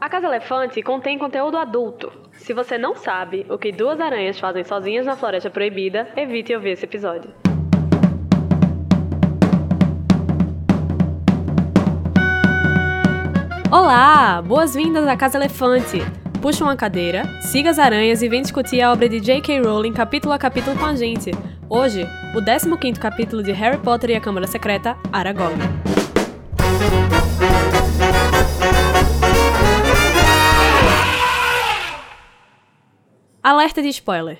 A Casa Elefante contém conteúdo adulto. Se você não sabe o que duas aranhas fazem sozinhas na Floresta Proibida, evite ouvir esse episódio. Olá! Boas-vindas à Casa Elefante! Puxa uma cadeira, siga as aranhas e vem discutir a obra de J.K. Rowling capítulo a capítulo com a gente. Hoje, o 15º capítulo de Harry Potter e a Câmara Secreta, Aragog. Alerta de spoiler.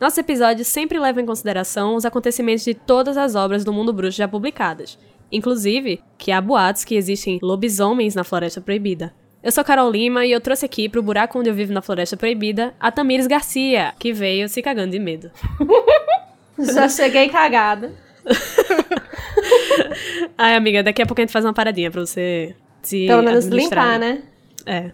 Nosso episódio sempre leva em consideração os acontecimentos de todas as obras do mundo bruxo já publicadas, inclusive que há boatos que existem lobisomens na Floresta Proibida. Eu sou Carol Lima e eu trouxe aqui pro buraco onde eu vivo na Floresta Proibida a Tamires Garcia, que veio se cagando de medo. Já cheguei cagada. Ai, amiga, daqui a pouco a gente faz uma paradinha pra você se Pelo menos limpar, né? É.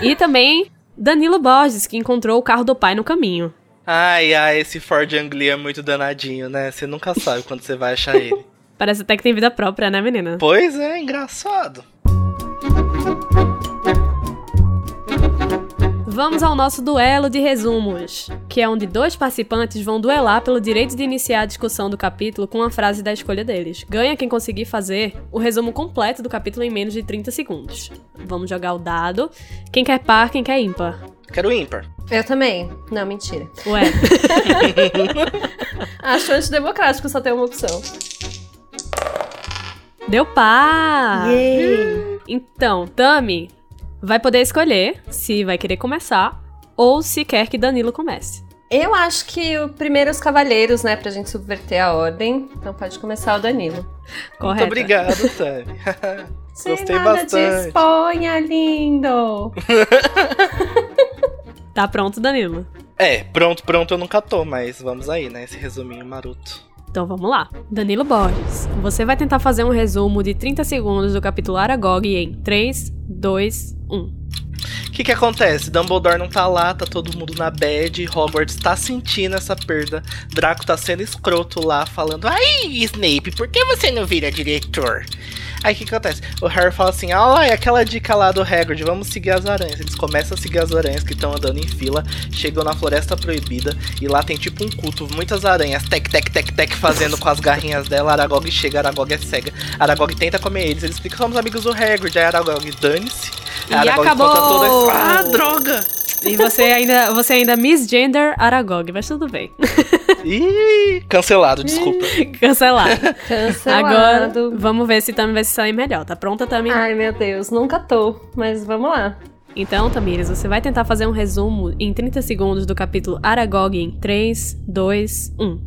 E também Danilo Borges, que encontrou o carro do pai no caminho. Ai, ai, esse Ford Anglia é muito danadinho, né? Você nunca sabe quando você vai achar ele. Parece até que tem vida própria, né, menina? Pois é, engraçado. Vamos ao nosso duelo de resumos, que é onde dois participantes vão duelar pelo direito de iniciar a discussão do capítulo com uma frase da escolha deles. Ganha quem conseguir fazer o resumo completo do capítulo em menos de 30 segundos. Vamos jogar o dado. Quem quer par, quem quer ímpar? Quero ímpar. Eu também. Não, mentira. Ué. Acho antidemocrático só ter uma opção. Deu par! Yay. Então, Tami vai poder escolher se vai querer começar ou se quer que Danilo comece. Eu acho que o primeiro os cavaleiros, né, pra gente subverter a ordem. Então pode começar o Danilo. Correto. Muito obrigado, Tami. Gostei nada bastante. disponha, lindo! Tá pronto, Danilo? É, pronto, pronto eu nunca tô, mas vamos aí, né? Esse resuminho maroto. Então vamos lá. Danilo Borges, você vai tentar fazer um resumo de 30 segundos do capítulo Aragog em 3, 2, 1. O que que acontece? Dumbledore não tá lá, tá todo mundo na bad, Hogwarts tá sentindo essa perda, Draco tá sendo escroto lá, falando Ai, Snape, por que você não vira diretor? Aí o que acontece? O Harry fala assim, ah lá, é aquela dica lá do Hagrid, vamos seguir as aranhas. Eles começam a seguir as aranhas que estão andando em fila, chegam na Floresta Proibida, e lá tem tipo um culto, muitas aranhas, tec, tec, tec, tec, fazendo com as garrinhas dela, Aragog chega, Aragog é cega. Aragog tenta comer eles, eles ficam, somos amigos do Hagrid, aí Aragog, dane-se. E Aragog acabou! conta toda- Ah, droga! E você ainda, você ainda misgender Aragog, mas tudo bem. Ih, cancelado, desculpa. Cancelado. Cancelado. Agora, vamos ver se Tami vai se sair melhor. Tá pronta, Tami? Ai, meu Deus, nunca tô. Mas vamos lá. Então, Tamires, você vai tentar fazer um resumo em 30 segundos do capítulo Aragog em 3, 2, 1.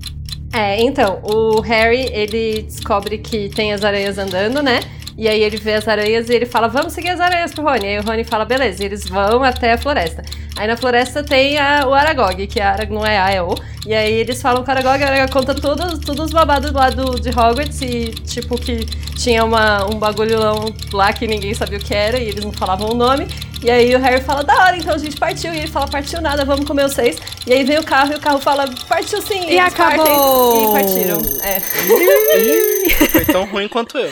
É, então, o Harry, ele descobre que tem as aranhas andando, né? E aí ele vê as aranhas e ele fala, vamos seguir as aranhas pro Rony. Aí o Rony fala, beleza, e eles vão até a floresta. Aí na floresta tem a- o Aragog, que a não é A, é O. E aí eles falam com o Aragog, a Aragog conta todos, todos os babados lá do, de Hogwarts e, tipo, que tinha uma, um bagulhão lá que ninguém sabia o que era e eles não falavam o nome. E aí o Harry fala, da hora, então a gente partiu. E ele fala, partiu nada, vamos comer os seis. E aí vem o carro e o carro fala, partiu sim. E eles acabou! partem. E partiram. É. Foi tão ruim quanto eu.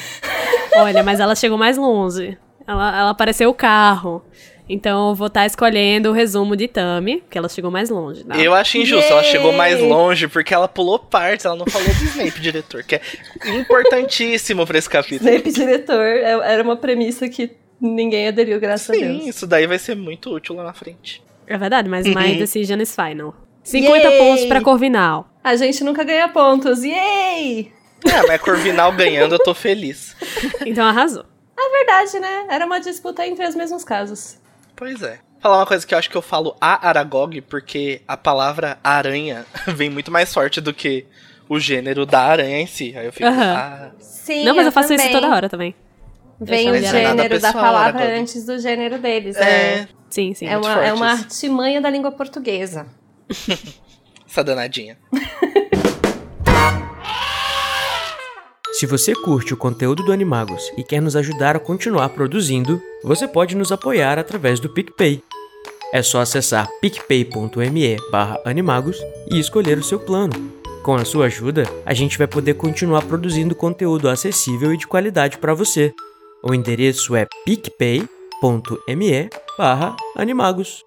Olha, mas ela chegou mais longe. Ela, ela apareceu o carro. Então eu vou estar escolhendo o resumo de Tami, que ela chegou mais longe. Tá? Eu acho injusto, ela Yay! chegou mais longe porque ela pulou partes, ela não falou do Snape, diretor, que é importantíssimo pra esse capítulo. Snape diretor é- era uma premissa que ninguém aderiu, graças a Sim, Deus. isso daí vai ser muito útil lá na frente. É verdade, mas my Uhum. decision is final. 50 Yay! pontos pra Corvinal. A gente nunca ganha pontos. Yay! É, mas Corvinal ganhando, eu tô feliz. Então arrasou. É verdade, né? Era uma disputa entre os mesmos casos. Pois é. Falar uma coisa que eu acho que eu falo a Aragog, porque a palavra aranha vem muito mais forte do que o gênero da aranha em si. Aí eu fico, Aham. ah, Sim, não, mas eu, faço também. isso toda hora também. Vem o gênero da palavra antes do gênero deles. é, Sim, sim. É muito uma, é uma artimanha da língua portuguesa. essa danadinha. Se você curte o conteúdo do Animagos e quer nos ajudar a continuar produzindo, você pode nos apoiar através do PicPay. É só acessar picpay.me barra animagos e escolher o seu plano. Com a sua ajuda, a gente vai poder continuar produzindo conteúdo acessível e de qualidade para você. O endereço é picpay.me barra animagos.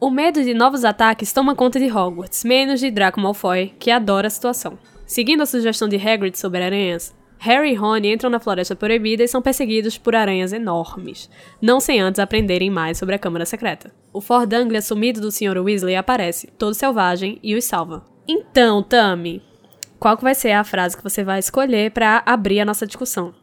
O medo de novos ataques toma conta de Hogwarts, menos de Draco Malfoy, que adora a situação. Seguindo a sugestão de Hagrid sobre aranhas, Harry e Rony entram na Floresta Proibida e são perseguidos por aranhas enormes, não sem antes aprenderem mais sobre a Câmara Secreta. O Fordanglia sumido do Sr. Weasley aparece, todo selvagem, e os salva. Então, Tami, qual vai ser a frase que você vai escolher para abrir a nossa discussão?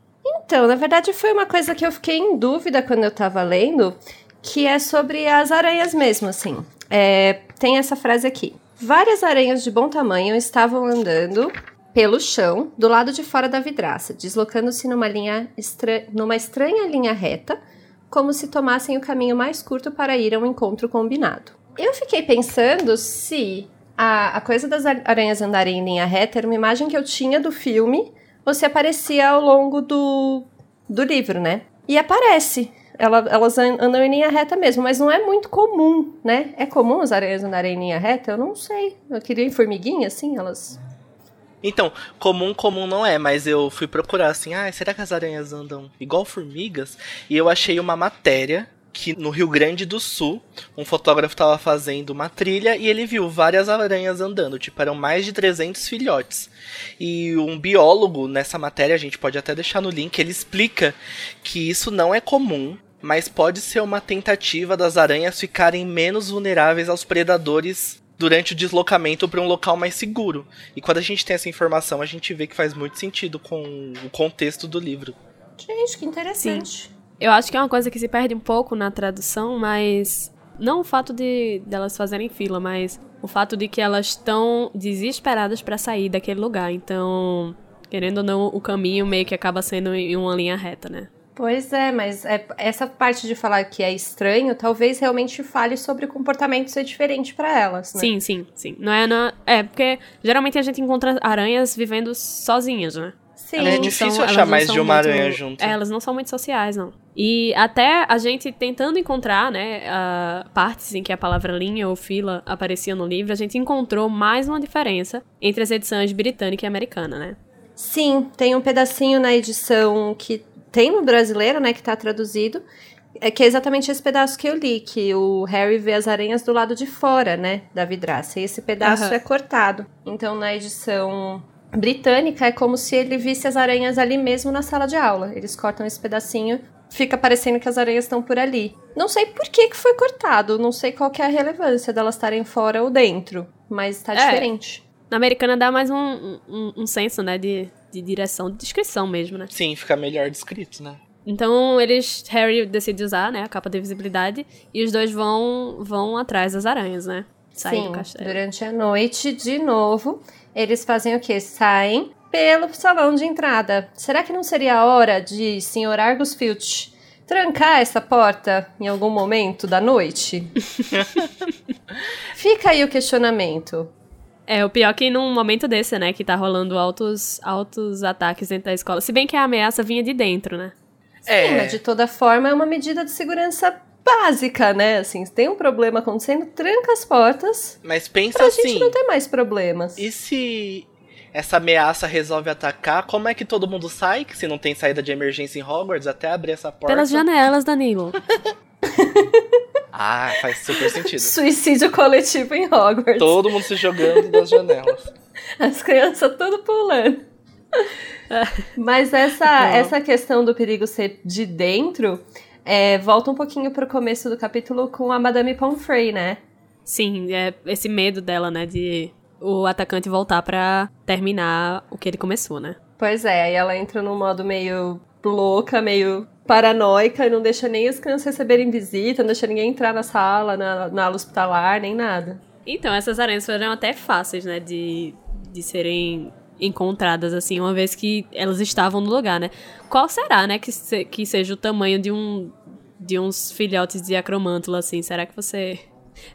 Então, na verdade, foi uma coisa que eu fiquei em dúvida quando eu tava lendo, que é sobre as aranhas mesmo, assim. É, tem essa frase aqui. Várias aranhas de bom tamanho estavam andando pelo chão, do lado de fora da vidraça, deslocando-se numa, linha estra... numa estranha linha reta, como se tomassem o caminho mais curto para ir ao encontro combinado. Eu fiquei pensando se a, a coisa das aranhas andarem em linha reta era uma imagem que eu tinha do filme se aparecia ao longo do, do livro, né? E aparece. Ela, elas andam em linha reta mesmo, mas não é muito comum, né? É comum as aranhas andarem em linha reta? Eu não sei. Eu queria em formiguinha, assim, elas então, comum, comum não é, mas eu fui procurar assim, ah, será que as aranhas andam igual formigas? E eu achei uma matéria que no Rio Grande do Sul, um fotógrafo estava fazendo uma trilha e ele viu várias aranhas andando, tipo, eram mais de 300 filhotes. E um biólogo nessa matéria, a gente pode até deixar no link, ele explica que isso não é comum, mas pode ser uma tentativa das aranhas ficarem menos vulneráveis aos predadores durante o deslocamento para um local mais seguro. E quando a gente tem essa informação, a gente vê que faz muito sentido com o contexto do livro. Gente, que interessante. Sim. Eu acho que é uma coisa que se perde um pouco na tradução, mas não o fato de delas fazerem fila, mas o fato de que elas estão desesperadas para sair daquele lugar. Então, querendo ou não, o caminho meio que acaba sendo em uma linha reta, né? Pois é, mas é, essa parte de falar que é estranho, talvez realmente fale sobre o comportamento ser diferente para elas, né? Sim, sim, sim. Não é, não, é porque geralmente a gente encontra aranhas vivendo sozinhas, né? Sim. é difícil são, achar mais de uma muito, aranha junto. É, elas não são muito sociais, não. E até a gente tentando encontrar, né, uh, partes em que a palavra linha ou fila aparecia no livro, a gente encontrou mais uma diferença entre as edições britânica e americana, né? Sim, tem um pedacinho na edição que tem no brasileiro, né, que tá traduzido, é que é exatamente esse pedaço que eu li, que o Harry vê as aranhas do lado de fora, né, da vidraça. E esse pedaço uhum. é cortado. Então, na edição britânica, é como se ele visse as aranhas ali mesmo na sala de aula. Eles cortam esse pedacinho, fica parecendo que as aranhas estão por ali. Não sei por que, que foi cortado, não sei qual é a relevância delas estarem fora ou dentro, mas tá é. diferente. Na americana dá mais um, um, um senso, né, de de direção, de descrição mesmo, né? Sim, fica melhor descrito, né? Então eles, Harry decide usar, né, a capa de visibilidade e os dois vão vão atrás das aranhas, né? Saem Sim, do castelo. durante a noite, de novo, eles fazem o quê? Saem pelo salão de entrada. Será que não seria a hora de Sr. Argus Filch trancar essa porta em algum momento da noite? Fica aí o questionamento. É, o pior é que num momento desse, né, que tá rolando altos, altos ataques dentro da escola. Se bem que a ameaça vinha de dentro, né? É. Sim, mas de toda forma é uma medida de segurança básica, né? Assim, se tem um problema acontecendo, tranca as portas. Mas pensa pra assim. gente não ter mais problemas. E se essa ameaça resolve atacar, como é que todo mundo sai? Que se não tem saída de emergência em Hogwarts, até abrir essa porta. Pelas janelas, Danilo. Ah, faz super sentido. Suicídio coletivo em Hogwarts. Todo mundo se jogando das janelas. As crianças tudo pulando. Mas essa, essa questão do perigo ser de dentro é, volta um pouquinho pro começo do capítulo com a Madame Pomfrey, né? Sim, é esse medo dela, né, de o atacante voltar para terminar o que ele começou, né? Pois é, aí ela entra num modo meio louca, meio paranoica não deixa nem as crianças receberem visita, não deixa ninguém entrar na sala, na, na ala hospitalar, nem nada. Então, essas aranhas foram até fáceis, né, de, de serem encontradas, assim, uma vez que elas estavam no lugar, né? Qual será, né, que, se, que seja o tamanho de um de uns filhotes de acromântula, assim? Será que você...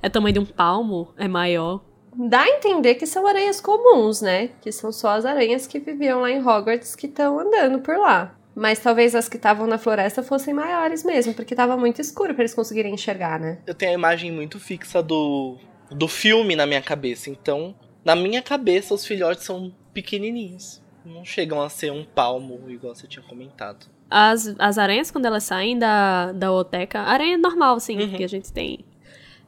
É tamanho de um palmo? É maior? Dá a entender que são aranhas comuns, né? Que são só as aranhas que viviam lá em Hogwarts que estão andando por lá. Mas talvez as que estavam na floresta fossem maiores mesmo, porque tava muito escuro para eles conseguirem enxergar, né? Eu tenho a imagem muito fixa do, do filme na minha cabeça. Então, na minha cabeça, os filhotes são pequenininhos. Não chegam a ser um palmo, igual você tinha comentado. as, as aranhas, quando elas saem da, da oteca, aranha normal, assim, Uhum. que a gente tem.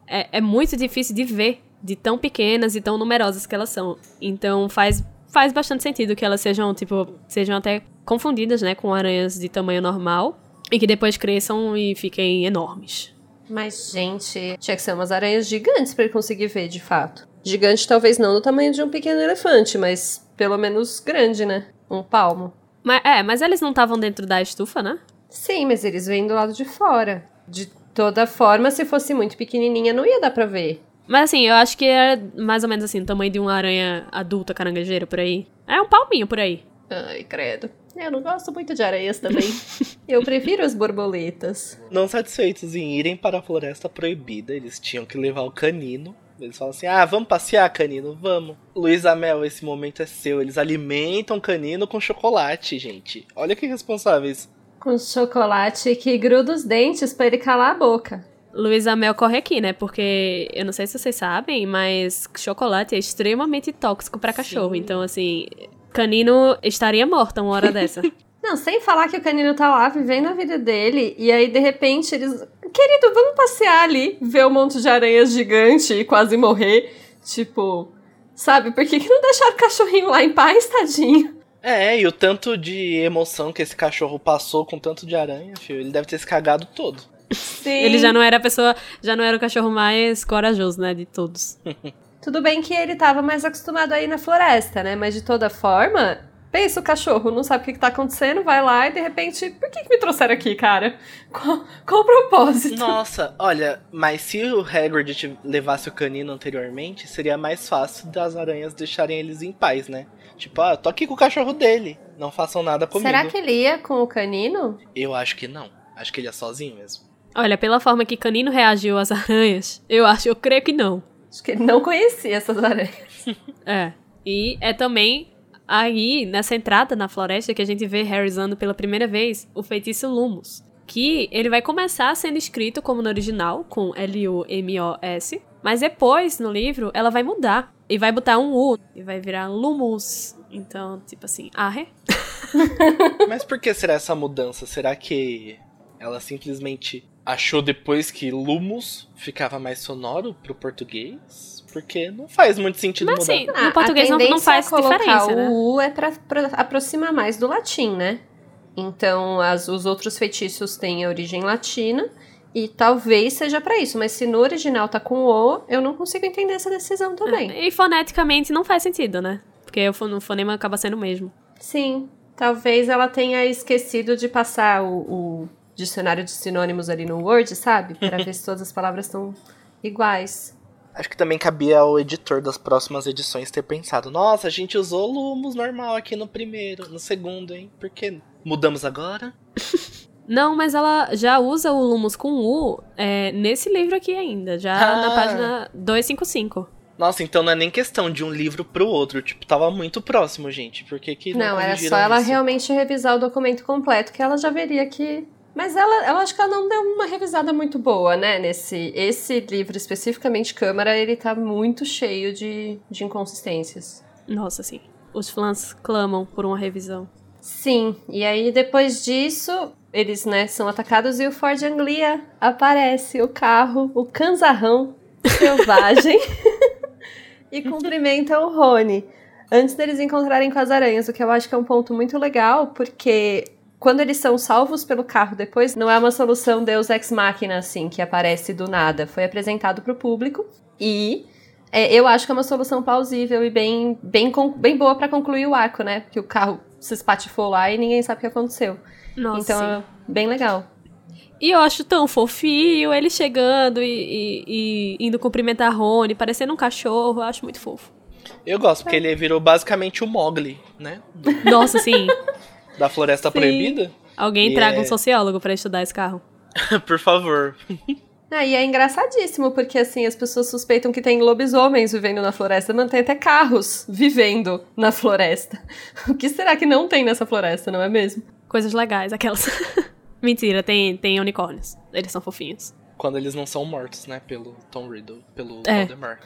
É, é muito difícil de ver, de tão pequenas e tão numerosas que elas são. Então faz, faz bastante sentido que elas sejam, tipo, sejam até confundidas, né, com aranhas de tamanho normal. E que depois cresçam e fiquem enormes. Mas, gente, tinha que ser umas aranhas gigantes pra ele conseguir ver, de fato. Gigante talvez não no tamanho de um pequeno elefante, mas pelo menos grande, né? Um palmo. Mas, é, mas eles não estavam dentro da estufa, né? Sim, mas eles vêm do lado de fora. De toda forma, se fosse muito pequenininha, não ia dar pra ver. Mas assim, eu acho que é mais ou menos assim, o tamanho de uma aranha adulta caranguejeira por aí. É um palminho por aí. Ai, credo. Eu não gosto muito de areias também. Eu prefiro as borboletas. Não satisfeitos em irem para a floresta proibida, eles tinham que levar o canino. Eles falam assim: ah, vamos passear, canino, vamos. Luiz Amel, esse momento é seu. Eles alimentam o canino com chocolate, gente. Olha que responsáveis. Com chocolate que gruda os dentes pra ele calar a boca. Luísa Mel corre aqui, né? Porque eu não sei se vocês sabem, mas chocolate é extremamente tóxico pra cachorro. Então, assim, canino estaria morto uma hora dessa. Não, sem falar que o canino tá lá vivendo a vida dele, e aí de repente eles. Querido, vamos passear ali, ver um monte de aranhas gigante e quase morrer. Tipo, sabe, por que, que não deixaram o cachorrinho lá em paz, tadinho? É, e o tanto de emoção que esse cachorro passou com tanto de aranha, filho, ele deve ter se cagado todo. Sim. Ele já não era a pessoa, já não era o cachorro mais corajoso, né, de todos. Tudo bem que ele tava mais acostumado aí na floresta, né? Mas de toda forma, pensa o cachorro, não sabe o que, que tá acontecendo, vai lá e de repente, por que, que me trouxeram aqui, cara? Qual, qual o propósito? Nossa, olha, mas se o Hagrid te- levasse o canino anteriormente, seria mais fácil das aranhas deixarem eles em paz, né? Tipo, ah, tô aqui com o cachorro dele, não façam nada comigo. Será que ele ia com o canino? Eu acho que não. Acho que ele é sozinho mesmo. Olha, pela forma que Canino reagiu às aranhas, eu acho, eu creio que não. Acho que ele não conhecia essas aranhas. É. E é também aí, nessa entrada na floresta, que a gente vê Harry usando pela primeira vez o feitiço Lumos. Que ele vai começar sendo escrito como no original, com L-U-M-O-S. Mas depois, no livro, ela vai mudar. E vai botar um U. E vai virar Lumus. Então, tipo assim, arre. Mas por que será essa mudança? Será que ela simplesmente achou depois que Lumos ficava mais sonoro pro português? Porque não faz muito sentido Mas mudar. assim, Ah, no português a não, não faz é colocar diferença, né? O U é pra, pra aproximar mais do latim, né? Então, as- os outros feitiços têm a origem latina. E talvez seja pra isso. Mas se no original tá com O, eu não consigo entender essa decisão também. É, E foneticamente não faz sentido, né? Porque o fon- o fonema acaba sendo o mesmo. Sim, talvez ela tenha esquecido de passar o, o dicionário de sinônimos ali no Word, sabe? Pra ver se todas as palavras estão iguais. Acho que também cabia ao editor das próximas edições ter pensado: nossa, a gente usou Lumos normal aqui no primeiro, no segundo, hein? Por que mudamos agora? Não, mas ela já usa o Lumos com U é, nesse livro aqui ainda, já na Ah. página 255. Nossa, então não é nem questão de um livro pro outro. Tipo, tava muito próximo, gente. Por que, que não Não, era só ela isso? realmente revisar o documento completo, que ela já veria que. Mas ela, ela acho que ela não deu uma revisada muito boa, né? Nesse esse livro, especificamente Câmara, ele tá muito cheio de, de inconsistências. Nossa, sim. Os fãs clamam por uma revisão. Sim, e aí depois disso, eles, né, são atacados e o Ford Anglia aparece, o carro, o canzarrão selvagem, e cumprimenta o Rony. Antes deles encontrarem com as aranhas, o que eu acho que é um ponto muito legal, porque quando eles são salvos pelo carro depois, não é uma solução Deus Ex Machina, assim, que aparece do nada. Foi apresentado pro público e é, eu acho que é uma solução plausível e bem, bem, bem boa pra concluir o arco, né? Porque o carro se espatifou lá e ninguém sabe o que aconteceu. Nossa, então, é bem legal. E eu acho tão fofinho ele chegando e, e- e indo cumprimentar Rony, parecendo um cachorro, eu acho muito fofo. Eu gosto, porque ele virou basicamente o Mogli, né? Nossa, sim. Da Floresta Sim. Proibida. Alguém E traga é- um sociólogo pra estudar esse carro. Por favor. Ah, e é engraçadíssimo, porque assim, as pessoas suspeitam que tem lobisomens vivendo na floresta, mas tem até carros vivendo na floresta. O que será que não tem nessa floresta, não é mesmo? Coisas legais, aquelas. Mentira, tem, tem unicórnios. Eles são fofinhos. Quando eles não são mortos, né? Pelo Tom Riddle, pelo É. Voldemort.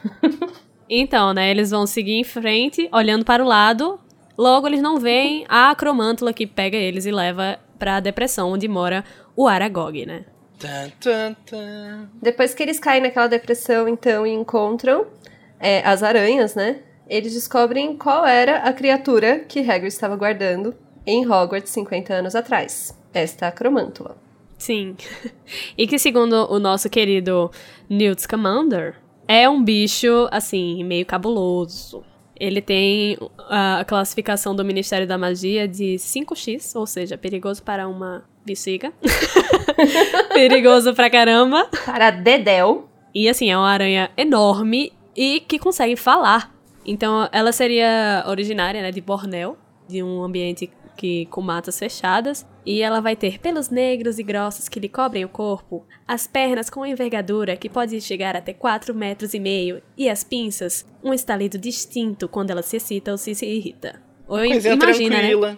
Então, né, eles vão seguir em frente, olhando para o lado. Logo, eles não veem a acromântula que pega eles e leva pra depressão onde mora o Aragog, né? Depois que eles caem naquela depressão, então, e encontram é, as aranhas, né? Eles descobrem qual era a criatura que Hagrid estava guardando em Hogwarts 50 anos atrás. Esta acromântula. Sim. e que, segundo o nosso querido Newt Scamander, é um bicho, assim, meio cabuloso. Ele tem a classificação do Ministério da Magia de 5x, ou seja, perigoso para uma bexiga. perigoso pra caramba. Para Dedel. E assim, é uma aranha enorme e que consegue falar. Então, ela seria originária, né, de Borneo, de um ambiente que com matas fechadas, e ela vai ter pelos negros e grossos que lhe cobrem o corpo, as pernas com envergadura que pode chegar até 4 metros e meio, e as pinças, um estalido distinto quando ela se excita ou se, se irrita. Ou Coisinha imagina, né? tranquila.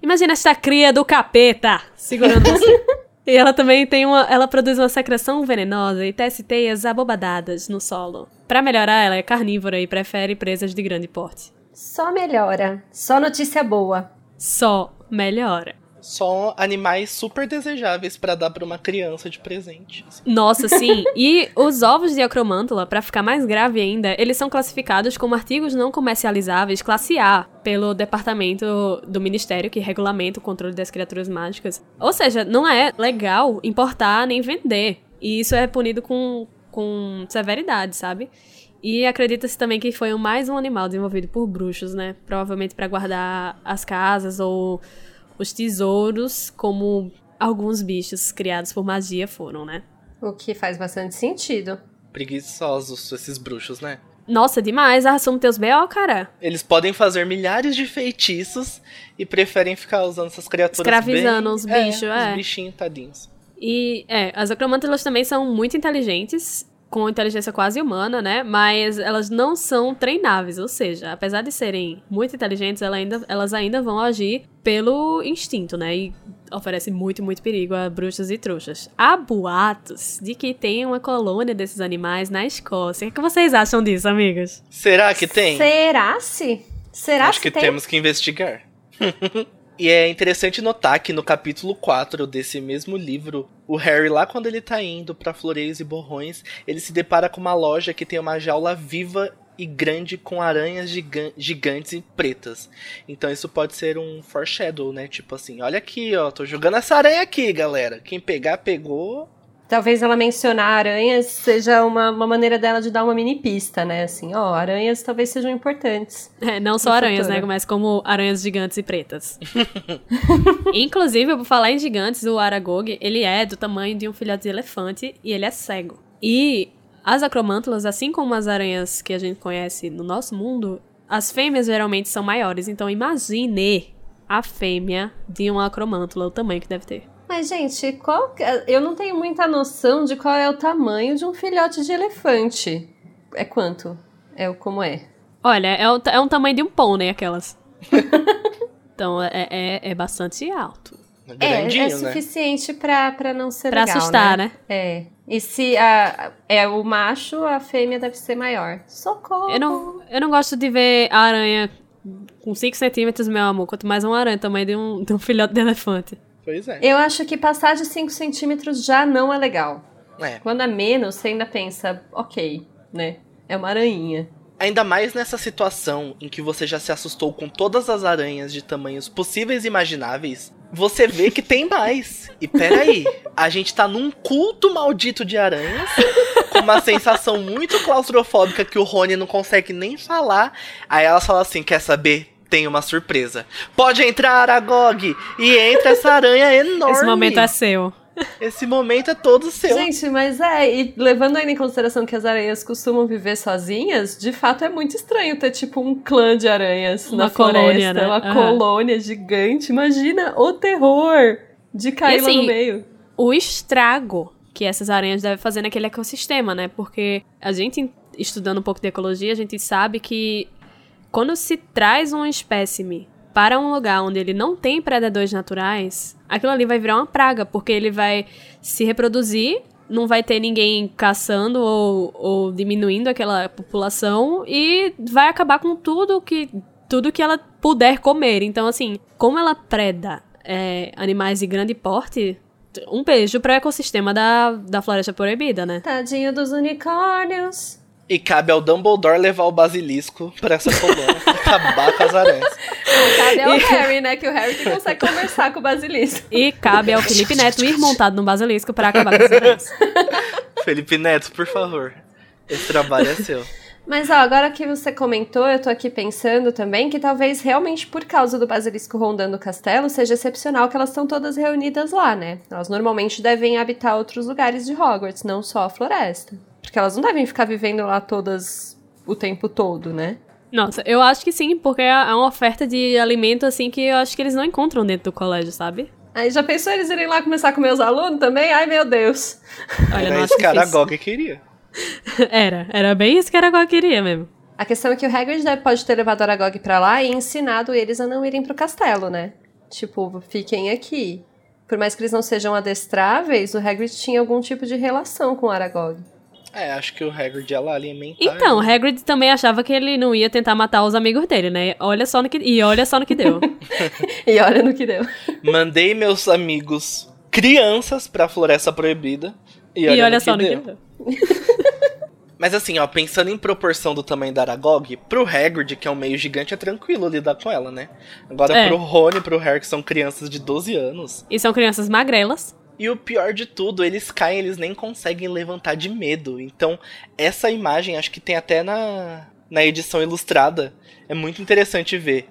Imagina esta cria do capeta segurando você. E ela também tem uma. Ela produz uma secreção venenosa e tece teias abobadadas no solo. Pra melhorar, ela é carnívora e prefere presas de grande porte. Só melhora. Só notícia boa. Só melhora. Só animais super desejáveis pra dar pra uma criança de presente. assim. Nossa, sim. E os ovos de acromântula, pra ficar mais grave ainda, eles são classificados como artigos não comercializáveis classe A pelo departamento do ministério que regulamenta o controle das criaturas mágicas. Ou seja, não é legal importar nem vender. E isso é punido com, com severidade, sabe? E acredita-se também que foi mais um animal desenvolvido por bruxos, né? Provavelmente pra guardar as casas ou os tesouros, como alguns bichos criados por magia foram, né? O que faz bastante sentido. Preguiçosos esses bruxos, né? Nossa, demais, assume teus B.O., cara. Eles podem fazer milhares de feitiços e preferem ficar usando essas criaturas Escravizando bem... os bichos, é. Os bichinhos, tadinhos. E, é, as acromântulas também são muito inteligentes, com inteligência quase humana, né? Mas elas não são treináveis, ou seja, apesar de serem muito inteligentes, ela ainda, elas ainda vão agir pelo instinto, né? E oferece muito, muito perigo a bruxas e trouxas. Há boatos de que tem uma colônia desses animais na Escócia. O que vocês acham disso, amigos? Será que tem? Será se? Será Acho se que tem? temos que investigar. e é interessante notar que no capítulo 4 desse mesmo livro, o Harry, lá quando ele tá indo pra Floreios e Borrões, ele se depara com uma loja que tem uma jaula viva e grande com aranhas gigan- gigantes e pretas. Então isso pode ser um foreshadow, né? Tipo assim, olha aqui, ó, tô jogando essa aranha aqui, galera. Quem pegar, pegou. Talvez ela mencionar aranhas seja uma, uma maneira dela de dar uma mini pista, né? Assim, ó, aranhas talvez sejam importantes. É, não só aranhas, futuro. né? Mas como aranhas gigantes e pretas. Inclusive, por falar em gigantes, o Aragog, ele é do tamanho de um filhote de elefante e ele é cego. E as acromântulas, assim como as aranhas que a gente conhece no nosso mundo, as fêmeas geralmente são maiores. Então imagine a fêmea de uma acromântula, o tamanho que deve ter. Mas, gente, qual. que- Eu não tenho muita noção de qual é o tamanho de um filhote de elefante. É quanto? É o como é? Olha, é, o, é um tamanho de um pônei, aquelas. então é, é, é bastante alto. É, Grandinho, é né? suficiente pra, pra não ser Pra legal, assustar, né? É. E se a, é o macho, a fêmea deve ser maior. Socorro! Eu não, eu não gosto de ver a aranha com 5 centímetros, meu amor. Quanto mais uma aranha, tamanho de um, de um filhote de elefante. Pois é. Eu acho que passar de 5 centímetros já não é legal. É. Quando é menos, você ainda pensa, ok, né? É uma aranha. Ainda mais nessa situação em que você já se assustou com todas as aranhas de tamanhos possíveis e imagináveis, você vê que tem mais. E peraí, a gente tá num culto maldito de aranhas, com uma sensação muito claustrofóbica que o Rony não consegue nem falar. Aí ela fala assim: quer saber? Tem uma surpresa. Pode entrar, Aragog! E entra essa aranha enorme. Esse momento é seu. Esse momento é todo seu. Gente, mas é, e levando ainda em consideração que as aranhas costumam viver sozinhas, de fato é muito estranho ter tipo um clã de aranhas Uma na colônia, floresta, né? uma Aham. colônia gigante. Imagina o terror de cair E lá assim, no meio. O estrago que essas aranhas devem fazer naquele ecossistema, né? Porque a gente, estudando um pouco de ecologia, a gente sabe que quando se traz um espécime para um lugar onde ele não tem predadores naturais, aquilo ali vai virar uma praga, porque ele vai se reproduzir, não vai ter ninguém caçando ou, ou diminuindo aquela população e vai acabar com tudo que tudo que ela puder comer. Então, assim, como ela preda é, animais de grande porte, um beijo pro ecossistema da, da Floresta Proibida, né? Tadinho dos unicórnios. E cabe ao Dumbledore levar o basilisco pra essa colônia acabar com as aranhas. Cabe ao Harry, né? Que o Harry que consegue conversar com o basilisco. E cabe ao Felipe Neto ir montado num basilisco pra acabar com as aranhas. Felipe Neto, por favor. Esse trabalho é seu. Mas ó, agora que você comentou, eu tô aqui pensando também que talvez realmente por causa do basilisco rondando o castelo seja excepcional que elas estão todas reunidas lá, né? Elas normalmente devem habitar outros lugares de Hogwarts, não só a floresta. Porque elas não devem ficar vivendo lá todas o tempo todo, né? Nossa, eu acho que sim, porque é uma oferta de alimento assim que eu acho que eles não encontram dentro do colégio, sabe? Aí já pensou eles irem lá começar a comer os alunos também? Ai, meu Deus. Olha, Era isso que a queria. Era, era bem isso que a Aragog queria mesmo. A questão é que o Hagrid deve- pode ter levado o Aragog pra lá e ensinado eles a não irem pro castelo, né? Tipo, fiquem aqui. Por mais que eles não sejam adestráveis, o Hagrid tinha algum tipo de relação com o Aragog. É, acho que o Hagrid ia lá alimentar. Então, Hagrid também achava que ele não ia tentar matar os amigos dele, né? Olha só no que, e olha só no que deu. E olha no que deu. Mandei meus amigos crianças pra Floresta Proibida. E e olha, olha no só que no deu. que deu. Mas assim, ó, pensando em proporção do tamanho da Aragog, pro Hagrid, que é um meio gigante, é tranquilo lidar com ela, né? Agora É. pro Rony e pro Harry, que são crianças de 12 anos. E são crianças magrelas. E o pior de tudo, eles caem, eles nem conseguem levantar de medo. Então, essa imagem, acho que tem até na, na edição ilustrada, é muito interessante ver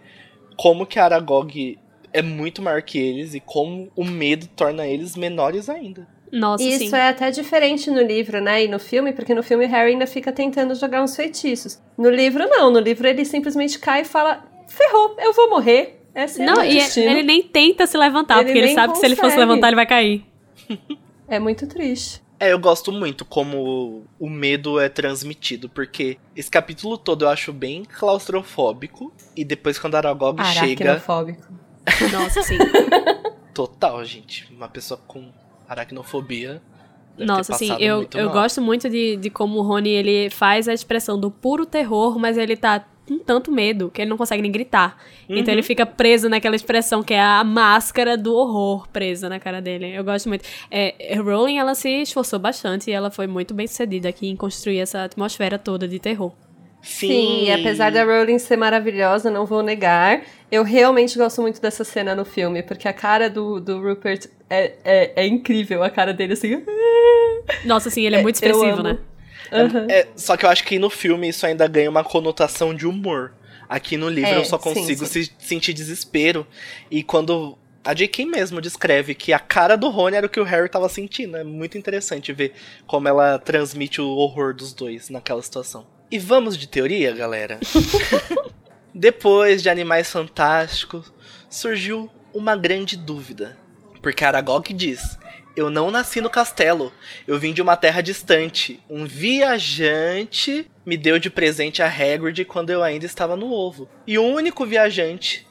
como que a Aragog é muito maior que eles e como o medo torna eles menores ainda. Nossa, Isso sim. é até diferente no livro, né? E no filme, porque no filme o Harry ainda fica tentando jogar uns feitiços. No livro, não. No livro ele simplesmente cai e fala: ferrou, eu vou morrer. Esse é Não, e destino. ele nem tenta se levantar, Ele porque ele sabe que se ele fosse consegue. levantar, ele vai cair. É muito triste. É, eu gosto muito como o medo é transmitido, porque esse capítulo todo eu acho bem claustrofóbico, e depois quando a Aragog chega, Aracnofóbico. Nossa, sim. total, gente, uma pessoa com aracnofobia. Nossa, sim, eu, eu mal. gosto muito de, de como o Rony ele faz a expressão do puro terror, mas ele tá com tanto medo que ele não consegue nem gritar. Então Uhum. ele fica preso naquela expressão que é a máscara do horror presa na cara dele. Eu gosto muito. É, a Rowling, ela se esforçou bastante e ela foi muito bem sucedida aqui em construir essa atmosfera toda de terror. Sim, Sim, e apesar da Rowling ser maravilhosa, não vou negar, eu realmente gosto muito dessa cena no filme, porque a cara do, do Rupert é, é, é incrível, a cara dele assim. Nossa, assim, ele é, É, muito expressivo, amo. né? Aham. É, só que eu acho que no filme isso ainda ganha uma conotação de humor. Aqui no livro É, eu só sim, consigo sim. se- sentir desespero. E quando a J.K. mesmo descreve que a cara do Rony era o que o Harry tava sentindo. É muito interessante ver como ela transmite o horror dos dois naquela situação. E vamos de teoria, galera? Depois de Animais Fantásticos, surgiu uma grande dúvida. Porque Aragog diz: Eu não nasci no castelo, eu vim de uma terra distante. Um viajante me deu de presente a Hagrid quando eu ainda estava no ovo. E o único viajante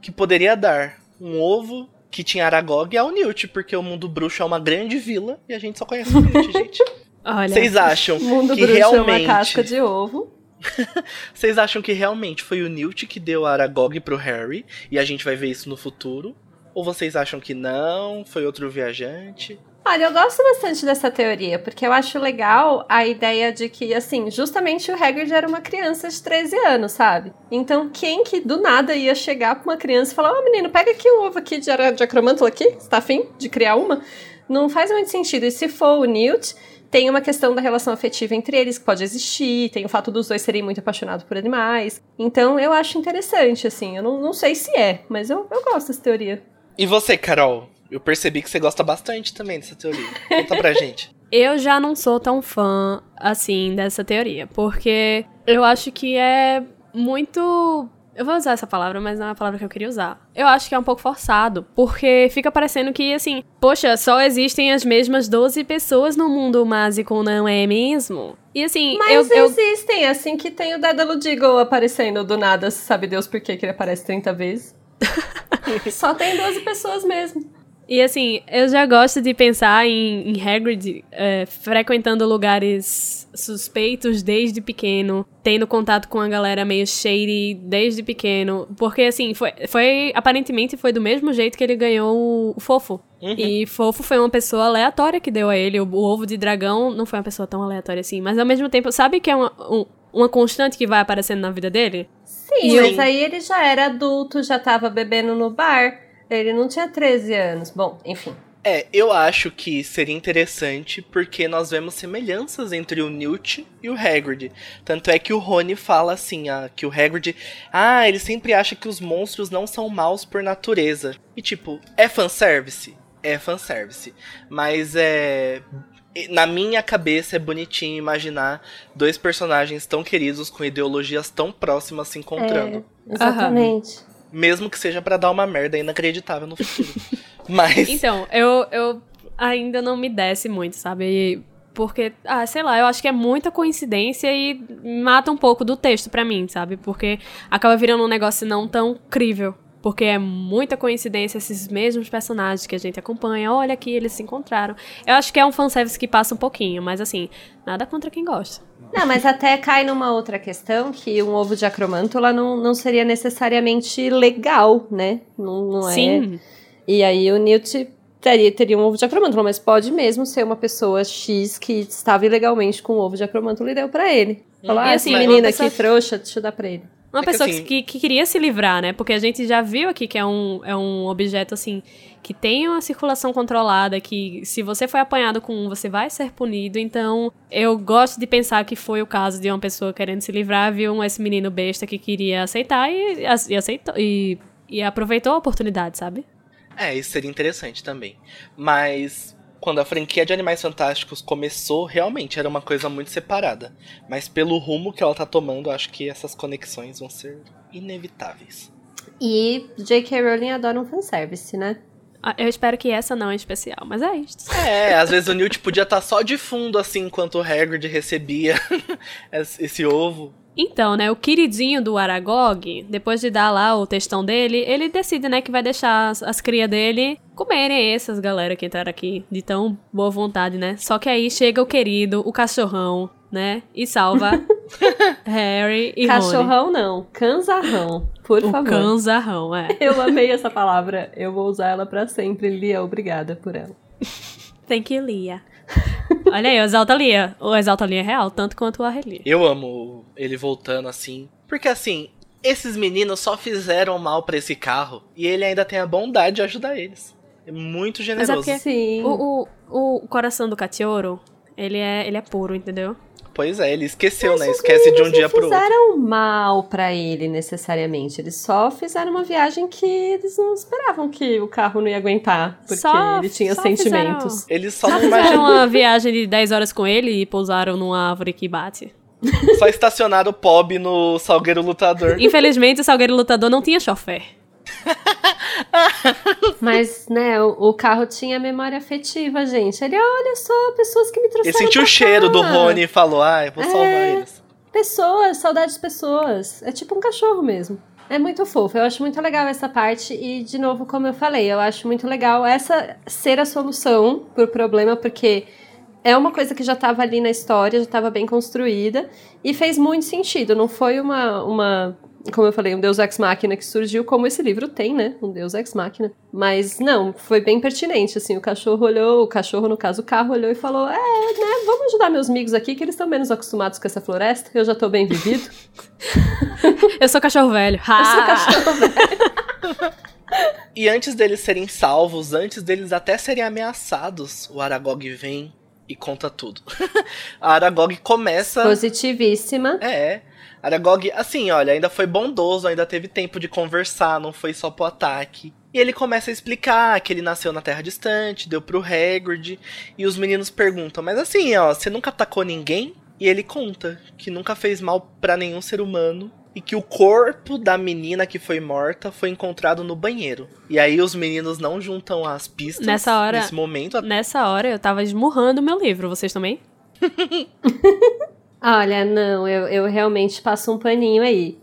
que poderia dar um ovo que tinha Aragog é o Newt, porque o mundo bruxo é uma grande vila e a gente só conhece o Newt, gente. Olha. Vocês acham O mundo que bruxo é uma realmente casca de ovo. vocês acham que realmente foi o Newt que deu a Aragog pro Harry e a gente vai ver isso no futuro? Ou vocês acham que não, foi outro viajante? Olha, eu gosto bastante dessa teoria, porque eu acho legal a ideia de que, assim, justamente o Hagrid era uma criança de 13 anos, sabe? Então, quem que do nada ia chegar pra uma criança e falar, ô menino, pega aqui o ovo aqui de, de acromântula aqui, você tá afim de criar uma? Não faz muito sentido. E se for o Newt, tem uma questão da relação afetiva entre eles que pode existir, tem o fato dos dois serem muito apaixonados por animais. Então, eu acho interessante, assim. Eu não, não sei se é, mas eu, eu gosto dessa teoria. E você, Carol? Eu percebi que você gosta bastante também dessa teoria. Conta pra gente. Eu já não sou tão fã, assim, dessa teoria, porque eu acho que é muito. Eu vou usar essa palavra, mas não é a palavra que eu queria usar. Eu acho que é um pouco forçado, porque fica parecendo que, assim, poxa, só existem as mesmas 12 pessoas no mundo mágico, não é mesmo? E assim, Mas eu, eu, existem, assim que tem o Dédalo Deagle aparecendo do nada, sabe Deus por que ele aparece 30 vezes. Só tem 12 pessoas mesmo. E assim, eu já gosto de pensar em, em Hagrid é, frequentando lugares suspeitos desde pequeno, tendo contato com a galera meio shady desde pequeno. Porque assim, foi, foi aparentemente foi do mesmo jeito que ele ganhou o, Fofo. Uhum. E Fofo foi uma pessoa aleatória que deu a ele. O, o ovo de dragão não foi uma pessoa tão aleatória assim. Mas ao mesmo tempo, sabe que é uma, um, uma constante que vai aparecendo na vida dele? Sim, Sim. mas aí ele já era adulto, já tava bebendo no bar. Ele não tinha 13 anos. Bom, enfim. É, eu acho que seria interessante porque nós vemos semelhanças entre o Newt e o Hagrid. Tanto é que o Rony fala assim, ah, que o Hagrid, ah, ele sempre acha que os monstros não são maus por natureza. E tipo, é fanservice? É fanservice. Mas é na minha cabeça é bonitinho imaginar dois personagens tão queridos com ideologias tão próximas se encontrando. É, exatamente. Mesmo que seja pra dar uma merda inacreditável no futuro. Mas Então, eu, eu ainda não me desce muito, sabe? Porque, ah, sei lá, eu acho que é muita coincidência e mata um pouco do texto pra mim, sabe? Porque acaba virando um negócio não tão crível. Porque é muita coincidência esses mesmos personagens que a gente acompanha. Olha aqui, eles se encontraram. Eu acho que é um fanservice que passa um pouquinho, mas assim, nada contra quem gosta. Não, mas até cai numa outra questão que um ovo de acromântula não, não seria necessariamente legal, né? Não, não é. Sim. E aí o Newt teria, teria um ovo de acromântula, mas pode mesmo ser uma pessoa X que estava ilegalmente com o ovo de acromântula e deu pra ele. Falou, E ah, assim, pessoa- aqui trouxa, deixa eu dar pra ele. Uma É que pessoa assim- que, que queria se livrar, né? Porque a gente já viu aqui que é um, é um objeto, assim, que tem uma circulação controlada, que se você foi apanhado com um, você vai ser punido. Então, eu gosto de pensar que foi o caso de uma pessoa querendo se livrar, viu esse menino besta que queria aceitar e, e aceitou. E, e aproveitou a oportunidade, sabe? É, isso seria interessante também. Mas quando a franquia de Animais Fantásticos começou, realmente era uma coisa muito separada. Mas pelo rumo que ela tá tomando, acho que essas conexões vão ser inevitáveis. E J.K. Rowling adora um fanservice, né? Ah, Eu espero que essa não é especial, mas é isso. É, às vezes o Newt podia estar só de fundo, assim, enquanto o Hagrid recebia esse ovo. Então, né, o queridinho do Aragog, depois de dar lá o textão dele, ele decide, né, que vai deixar as, as crias dele comerem essas galera que entraram aqui de tão boa vontade, né? Só que aí chega o querido, o cachorrão, né, e salva Harry e Rony. Cachorrão não, canzarrão, por O favor. canzarrão, é. Eu amei essa palavra, eu vou usar ela pra sempre. Lia, obrigada por ela. Thank you, Lia. Olha aí, o Exalta Lia. O Exalta Lia é real, tanto quanto o Arrelia. Eu amo ele voltando assim. Porque assim, esses meninos só fizeram mal pra esse carro. E ele ainda tem a bondade de ajudar eles. É muito generoso. porque- Sim. O, o, o coração do Catioro, ele é, ele é puro, entendeu? Pois é, ele esqueceu, Mas né? Esquece de um dia não pro outro. fizeram mal pra ele necessariamente. Eles só fizeram uma viagem que eles não esperavam que o carro não ia aguentar, porque Só- ele tinha só sentimentos. Eles só Só não fizeram imaginam. uma viagem de 10 horas com ele e pousaram numa árvore que bate. Só estacionaram o Pob no Salgueiro Lutador. Infelizmente, o Salgueiro Lutador não tinha chofer. Mas, né, o, o carro tinha memória afetiva, gente. Ele, olha só, pessoas que me trouxeram Ele sentiu o cheiro do Rony e falou: Ah, eu vou salvar É. eles. Pessoas, saudade de pessoas. É tipo um cachorro mesmo. É muito fofo, eu acho muito legal essa parte e, de novo, como eu falei, eu acho muito legal essa ser a solução pro problema, porque é uma coisa que já estava ali na história, já estava bem construída e fez muito sentido. Não foi uma, uma, como eu falei, um Deus Ex Machina que surgiu, como esse livro tem, né? Um Deus Ex Machina. Mas não, foi bem pertinente, assim, o cachorro olhou, o cachorro, no caso, o carro olhou e falou, é, né, vamos ajudar meus amigos aqui, que eles estão menos acostumados com essa floresta, eu já tô bem vivido. Eu sou cachorro velho. Eu sou Ha! cachorro velho. E antes deles serem salvos, antes deles até serem ameaçados, o Aragog vem e conta tudo. a Aragog começa. Positivíssima. É. Aragog, assim, olha, ainda foi bondoso, ainda teve tempo de conversar, não foi só pro ataque. E ele começa a explicar que ele nasceu na Terra Distante, deu pro Hagrid, e os meninos perguntam, mas assim, ó, você nunca atacou ninguém? E ele conta que nunca fez mal pra nenhum ser humano e que o corpo da menina que foi morta foi encontrado no banheiro. E aí os meninos não juntam as pistas Nessa hora- nesse momento. Nessa hora eu tava esmurrando meu livro, vocês também? Olha, não, eu, eu realmente passo um paninho aí.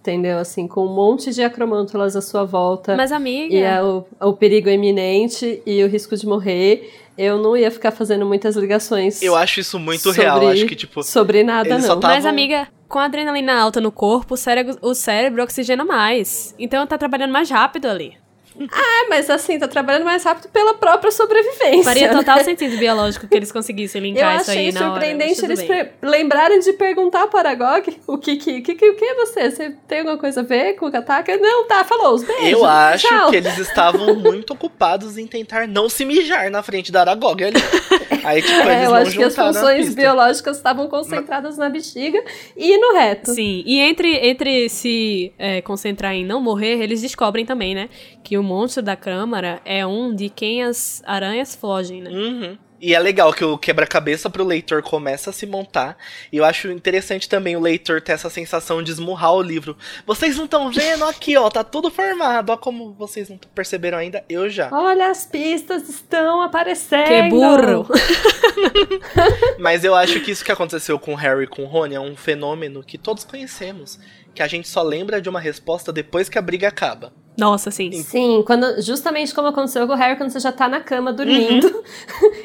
entendeu? Assim, com um monte de acromântulas à sua volta. Mas, amiga. E é o, o perigo iminente e o risco de morrer. Eu não ia ficar fazendo muitas ligações. Eu acho isso muito sobre, real. Acho que, tipo. Sobre nada, não. tavam- Mas, amiga, com a adrenalina alta no corpo, o cérebro, o cérebro oxigena mais. Então tá trabalhando mais rápido ali. É, mas assim, tá trabalhando mais rápido pela própria sobrevivência. Faria né? total sentido biológico que eles conseguissem Eu linkar isso achei aí na hora. surpreendente mas tudo eles bem. lembrarem de perguntar para Aragog o que que, que, que, o que é você? Você tem alguma coisa a ver com o Kataka? Não, tá, falou, os beijos. Eu acho tchau. que eles estavam muito ocupados em tentar não se mijar na frente da Aragog ali. Aí, tipo, eles É, eu não acho que as a funções biológicas estavam concentradas na bexiga e no reto. Sim, e entre, entre se é, concentrar em não morrer, eles descobrem também, né? Que o monstro da Câmara é um de quem as aranhas fogem, né? Uhum. E é legal que o quebra-cabeça pro leitor começa a se montar. E eu acho interessante também o leitor ter essa sensação de esmurrar o livro. Vocês não estão vendo aqui, ó, tá tudo formado. Ó, como vocês não perceberam ainda, eu já. Olha, as pistas estão aparecendo. Que burro! Mas eu acho que isso que aconteceu com o Harry e com o Rony é um fenômeno que todos conhecemos. Que a gente só lembra de uma resposta depois que a briga acaba. Nossa, sim. Sim, quando, justamente como aconteceu com o Harry, quando você já tá na cama dormindo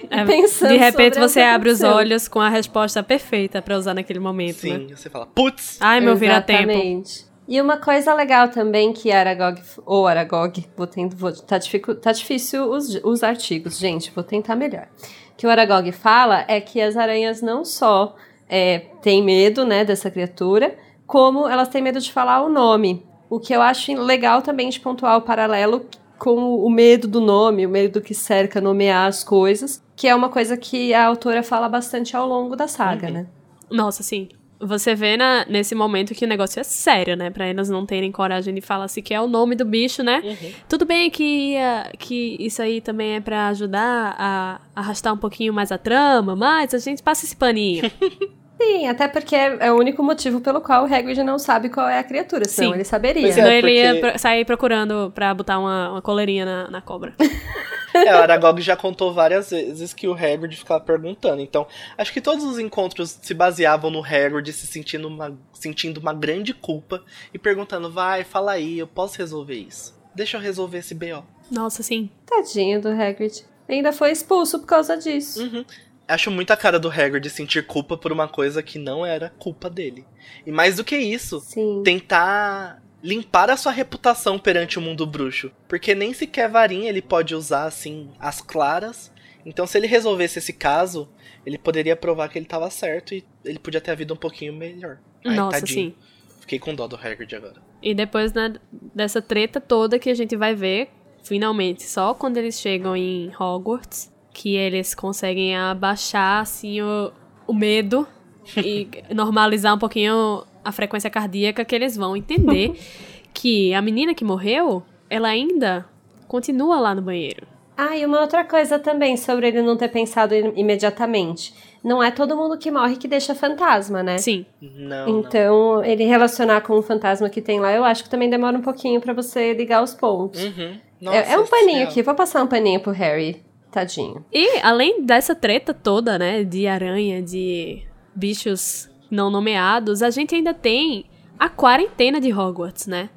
e É, pensando de repente você abre os olhos com a resposta perfeita pra usar naquele momento, né? Sim, você fala, putz! Ai, meu vira-tempo. Exatamente. E uma coisa legal também que Aragog, ou Aragog, vou tendo, vou, tá, dificu- tá difícil os, os artigos, gente, vou tentar melhor. Que o Aragog fala é que as aranhas não só é, têm medo, né, dessa criatura, como elas têm medo de falar o nome. O que eu acho legal também de pontuar o paralelo com o medo do nome, o medo que cerca nomear as coisas, que é uma coisa que a autora fala bastante ao longo da saga, Uhum. né? Nossa, sim. Você vê na- nesse momento que o negócio é sério, né? Pra elas não terem coragem de falar se que é o nome do bicho, né? Uhum. Tudo bem que, que isso aí também é pra ajudar a arrastar um pouquinho mais a trama, mas a gente passa esse paninho. Sim, até porque é, é o único motivo pelo qual o Hagrid não sabe qual é a criatura, senão Sim. ele saberia. Pois é. Senão ele ia porque- pro- sair procurando pra botar uma, uma coleirinha na, na cobra. É, o Aragog já contou várias vezes que o Hagrid ficava perguntando. Então, acho que todos os encontros se baseavam no Hagrid se sentindo uma, sentindo uma grande culpa e perguntando: vai, fala aí, eu posso resolver isso. Deixa eu resolver esse BO. Nossa, sim. Tadinho do Hagrid. Ainda foi expulso por causa disso. Uhum. Acho muito a cara do Hagrid sentir culpa por uma coisa que não era culpa dele. E mais do que isso, Sim. tentar limpar a sua reputação perante o mundo bruxo. Porque nem sequer varinha ele pode usar assim as claras. Então se ele resolvesse esse caso, ele poderia provar que ele tava certo e ele podia ter a vida um pouquinho melhor. Ai, Nossa, tadinho. sim. Fiquei com dó do Hagrid agora. E depois né, dessa treta toda que a gente vai ver, finalmente, só quando eles chegam em Hogwarts, que eles conseguem abaixar assim o, o medo e normalizar um pouquinho a frequência cardíaca, que eles vão entender que a menina que morreu, ela ainda continua lá no banheiro. Ah, e uma outra coisa também sobre ele não ter pensado im- imediatamente. Não é todo mundo que morre que deixa fantasma, né? Sim, Não, não. Então, ele relacionar com o fantasma que tem lá, eu acho que também demora um pouquinho pra você ligar os pontos. Uhum. É, Nossa, é um paninho real. aqui, vou passar um paninho pro Harry. Tadinho. E além dessa treta toda, né, de aranha, de bichos não nomeados, a gente ainda tem a quarentena de Hogwarts, né?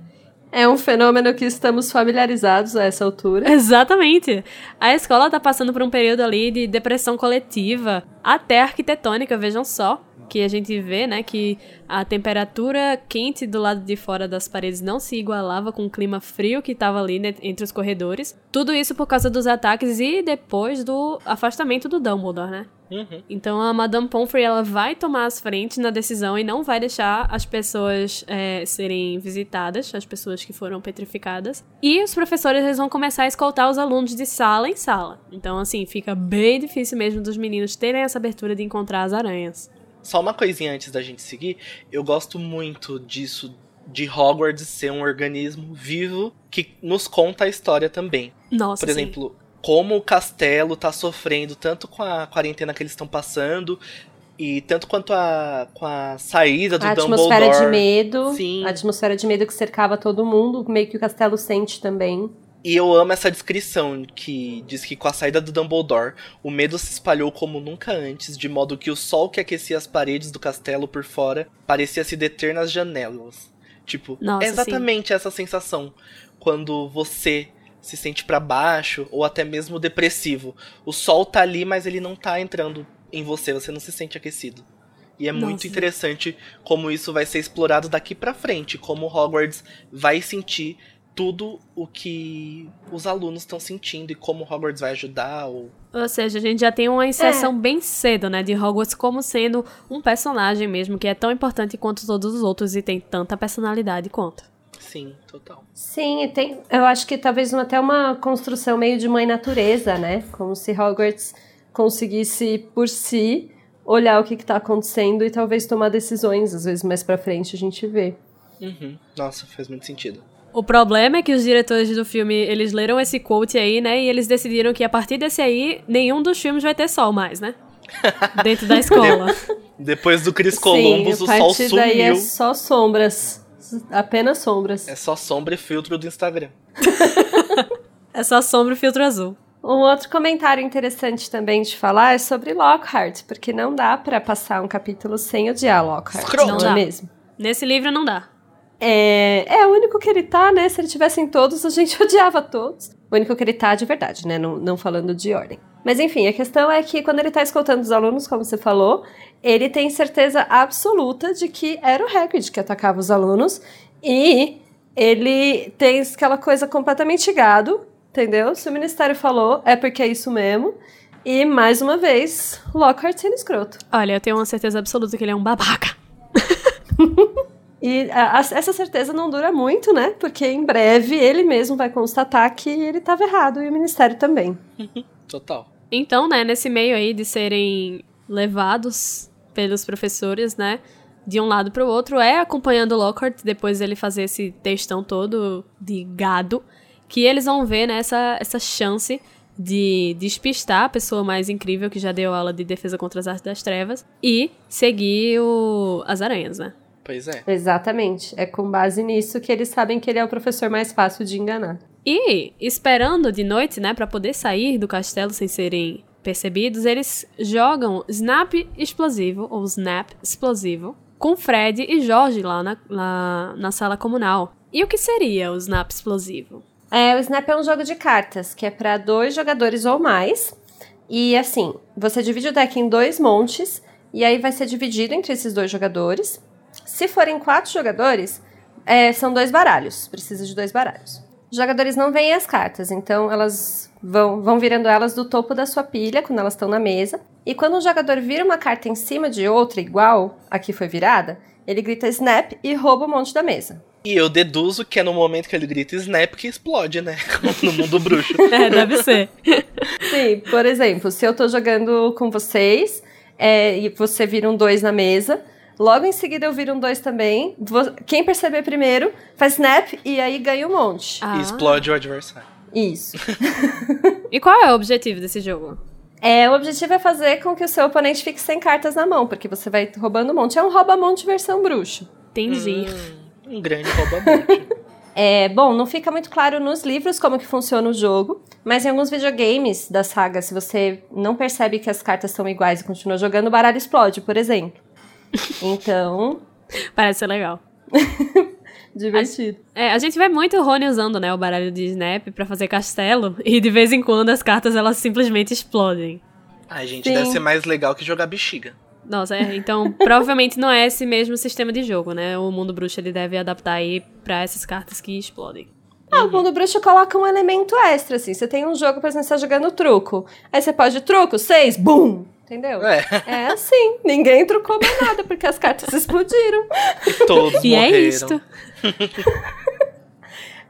É um fenômeno que estamos familiarizados a essa altura. Exatamente. A escola tá passando por um período ali de depressão coletiva, até arquitetônica, vejam só. Que a gente vê, né, que a temperatura quente do lado de fora das paredes não se igualava com o clima frio que tava ali né, entre os corredores. Tudo isso por causa dos ataques e depois do afastamento do Dumbledore, né? Uhum. Então a Madame Pomfrey ela vai tomar as frentes na decisão e não vai deixar as pessoas é, serem visitadas, as pessoas que foram petrificadas. E os professores eles vão começar a escoltar os alunos de sala em sala. Então assim fica bem difícil mesmo dos meninos terem essa abertura de encontrar as aranhas. Só uma coisinha antes da gente seguir. Eu gosto muito disso, de Hogwarts ser um organismo vivo que nos conta a história também. Nossa, Por sim. exemplo, como o castelo tá sofrendo tanto com a quarentena que eles estão passando e tanto quanto a, com a saída do A Dumbledore. atmosfera de medo. Sim. A atmosfera de medo que cercava todo mundo, meio que o castelo sente também. E eu amo essa descrição que diz que com a saída do Dumbledore, o medo se espalhou como nunca antes, de modo que o sol que aquecia as paredes do castelo por fora parecia se deter nas janelas. Tipo, Nossa, é exatamente essa sensação quando você se sente pra baixo ou até mesmo depressivo. O sol tá ali, mas ele não tá entrando em você, você não se sente aquecido. E é muito Nossa. interessante como isso vai ser explorado daqui pra frente, como Hogwarts vai sentir tudo o que os alunos estão sentindo e como Hogwarts vai ajudar ou Ou seja, a gente já tem uma inserção bem cedo, né, de Hogwarts como sendo um personagem mesmo que é tão importante quanto todos os outros e tem tanta personalidade quanto. sim, total. Sim, e tem, eu acho que talvez até uma construção meio de mãe natureza, né? Como se Hogwarts conseguisse por si olhar o que está acontecendo e talvez tomar decisões, às vezes mais pra frente a gente vê. Uhum. Nossa, faz muito sentido. O problema é que os diretores do filme, eles leram esse quote aí, né, e eles decidiram que a partir desse aí, nenhum dos filmes vai ter sol mais, né? Dentro da escola. Depois do Chris Sim, Columbus, a o sol sumiu. daí é só sombras, apenas sombras. É só sombra e filtro do Instagram. é só sombra e filtro azul. Um outro comentário interessante também de falar é sobre Lockhart, porque não dá pra passar um capítulo sem odiar Lockhart, Escroto. não, Não é dá. mesmo? Nesse livro não dá. É, é o único que ele tá, né? Se ele tivesse em todos, a gente odiava todos. O único que ele tá de verdade, né? Não, não falando de ordem. Mas enfim, a questão é que quando ele tá escoltando os alunos, como você falou, ele tem certeza absoluta de que era o Hagrid que atacava os alunos. E ele tem aquela coisa completamente gado, entendeu? Se o Ministério falou, é porque é isso mesmo. E, mais uma vez, Lockhart sendo escroto. Olha, eu tenho uma certeza absoluta que ele é um babaca. E a- a- essa certeza não dura muito, né? Porque em breve ele mesmo vai constatar que ele estava errado e o Ministério também. Total. Então, né, nesse meio aí de serem levados pelos professores, né, de um lado pro outro, é acompanhando o Lockhart, depois ele fazer esse textão todo de gado, que eles vão ver, né, essa, essa chance de despistar a pessoa mais incrível que já deu aula de defesa contra as artes das trevas e seguir o, as aranhas, né? Pois é. Exatamente. É com base nisso que eles sabem que ele é o professor mais fácil de enganar. E, esperando de noite, né, pra poder sair do castelo sem serem percebidos, eles jogam Snap explosivo, ou Snap explosivo, com Fred e Jorge lá na, lá na sala comunal. E o que seria o Snap explosivo? É, o Snap é um jogo de cartas, que é para dois jogadores ou mais. E assim, você divide o deck em dois montes, e aí vai ser dividido entre esses dois jogadores. Se forem quatro jogadores, é, são dois baralhos. Precisa de dois baralhos. Os jogadores não veem as cartas, então elas vão, vão virando elas do topo da sua pilha quando elas estão na mesa. E quando um jogador vira uma carta em cima de outra igual a que foi virada, ele grita snap e rouba o monte da mesa. E eu deduzo que é no momento que ele grita snap que explode, né? Como no mundo bruxo. É, deve ser. Sim, por exemplo, se eu tô jogando com vocês é, e você vira um dois na mesa, logo em seguida eu viro um dois também. Quem perceber primeiro faz snap e aí ganha um monte. Ah. E explode o adversário. Isso. E qual é o objetivo desse jogo? É, o objetivo é fazer com que o seu oponente fique sem cartas na mão, porque você vai roubando um monte. É um rouba-monte versão bruxo. Entendi. Hum, um grande rouba-monte. É, bom, não fica muito claro nos livros como que funciona o jogo, mas em alguns videogames da saga, se você não percebe que as cartas são iguais e continua jogando, o baralho explode, por exemplo. Então, Parece ser legal. divertido. É, a gente vê muito o Rony usando, né, o baralho de Snap pra fazer castelo, e de vez em quando as cartas elas simplesmente explodem. Ai, gente, Sim. deve ser mais legal que jogar bexiga. Nossa, é, então provavelmente não é esse mesmo sistema de jogo, né? O mundo bruxo ele deve adaptar aí pra essas cartas que explodem. Ah, o mundo bruxo coloca um elemento extra, assim. Você tem um jogo, por exemplo, você tá jogando truco. Aí você pode truco, seis, bum! Entendeu? É, É assim. Ninguém trucou mais nada, porque as cartas explodiram. todos E é morreram. isto.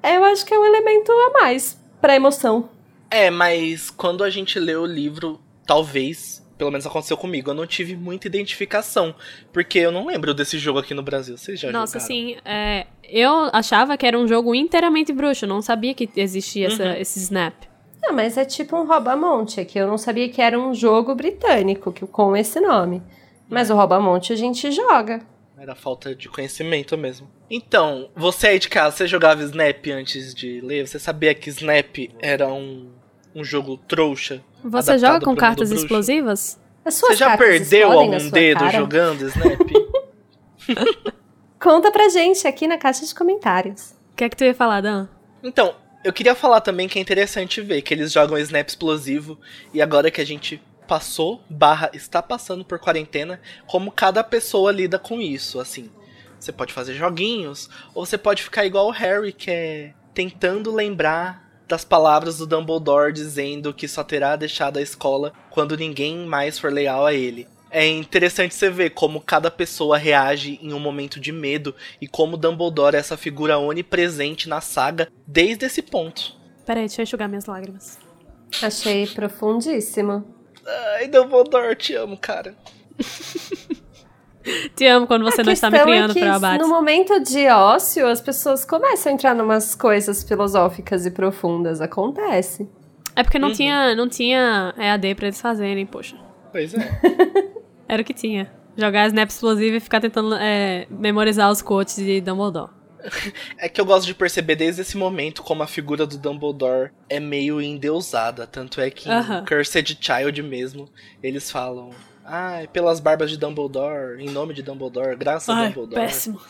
É, eu acho que é um elemento a mais pra emoção. É, mas quando a gente lê o livro, talvez, pelo menos aconteceu comigo, eu não tive muita identificação. Porque eu não lembro desse jogo aqui no Brasil. Vocês já Nossa, jogaram? assim, é, eu achava que era um jogo inteiramente bruxo, não sabia que existia essa- Uhum. esse Snap. Não, mas é tipo um rouba-monte, é que eu não sabia que era um jogo britânico que, com esse nome. Mas o rouba-monte a gente joga. Era falta de conhecimento mesmo. Então, você aí de casa, você jogava Snap antes de ler? Você sabia que Snap era um, um jogo trouxa? Você joga com cartas bruxo? explosivas? As suas Você já cartas perdeu algum dedo cara? jogando Snap? Conta pra gente aqui na caixa de comentários. O que é que tu ia falar, Dan? Então, eu queria falar também que é interessante ver que eles jogam snap explosivo e agora que a gente passou, barra, está passando por quarentena, como cada pessoa lida com isso, assim. Você pode fazer joguinhos, ou você pode ficar igual o Harry, que é tentando lembrar das palavras do Dumbledore dizendo que só terá deixado a escola quando ninguém mais for leal a ele. É interessante você ver como cada pessoa reage em um momento de medo e como Dumbledore é essa figura onipresente na saga desde esse ponto. Peraí, deixa eu enxugar minhas lágrimas. Achei profundíssimo. Ai, Dumbledore, te amo, cara. Te amo quando você a não está me questão criando é que pra abate. No momento de ócio, as pessoas começam a entrar numas coisas filosóficas e profundas. Acontece. É porque não, Uhum. tinha, não tinha EAD pra eles fazerem, poxa. Pois é. Era o que tinha. Jogar Snap explosivo e ficar tentando é, memorizar os quotes de Dumbledore. É que eu gosto de perceber desde esse momento como a figura do Dumbledore é meio endeusada. Tanto é que Aham. em Cursed Child mesmo, eles falam. Ah, pelas barbas de Dumbledore, em nome de Dumbledore, graças a Ai, Dumbledore. péssimo.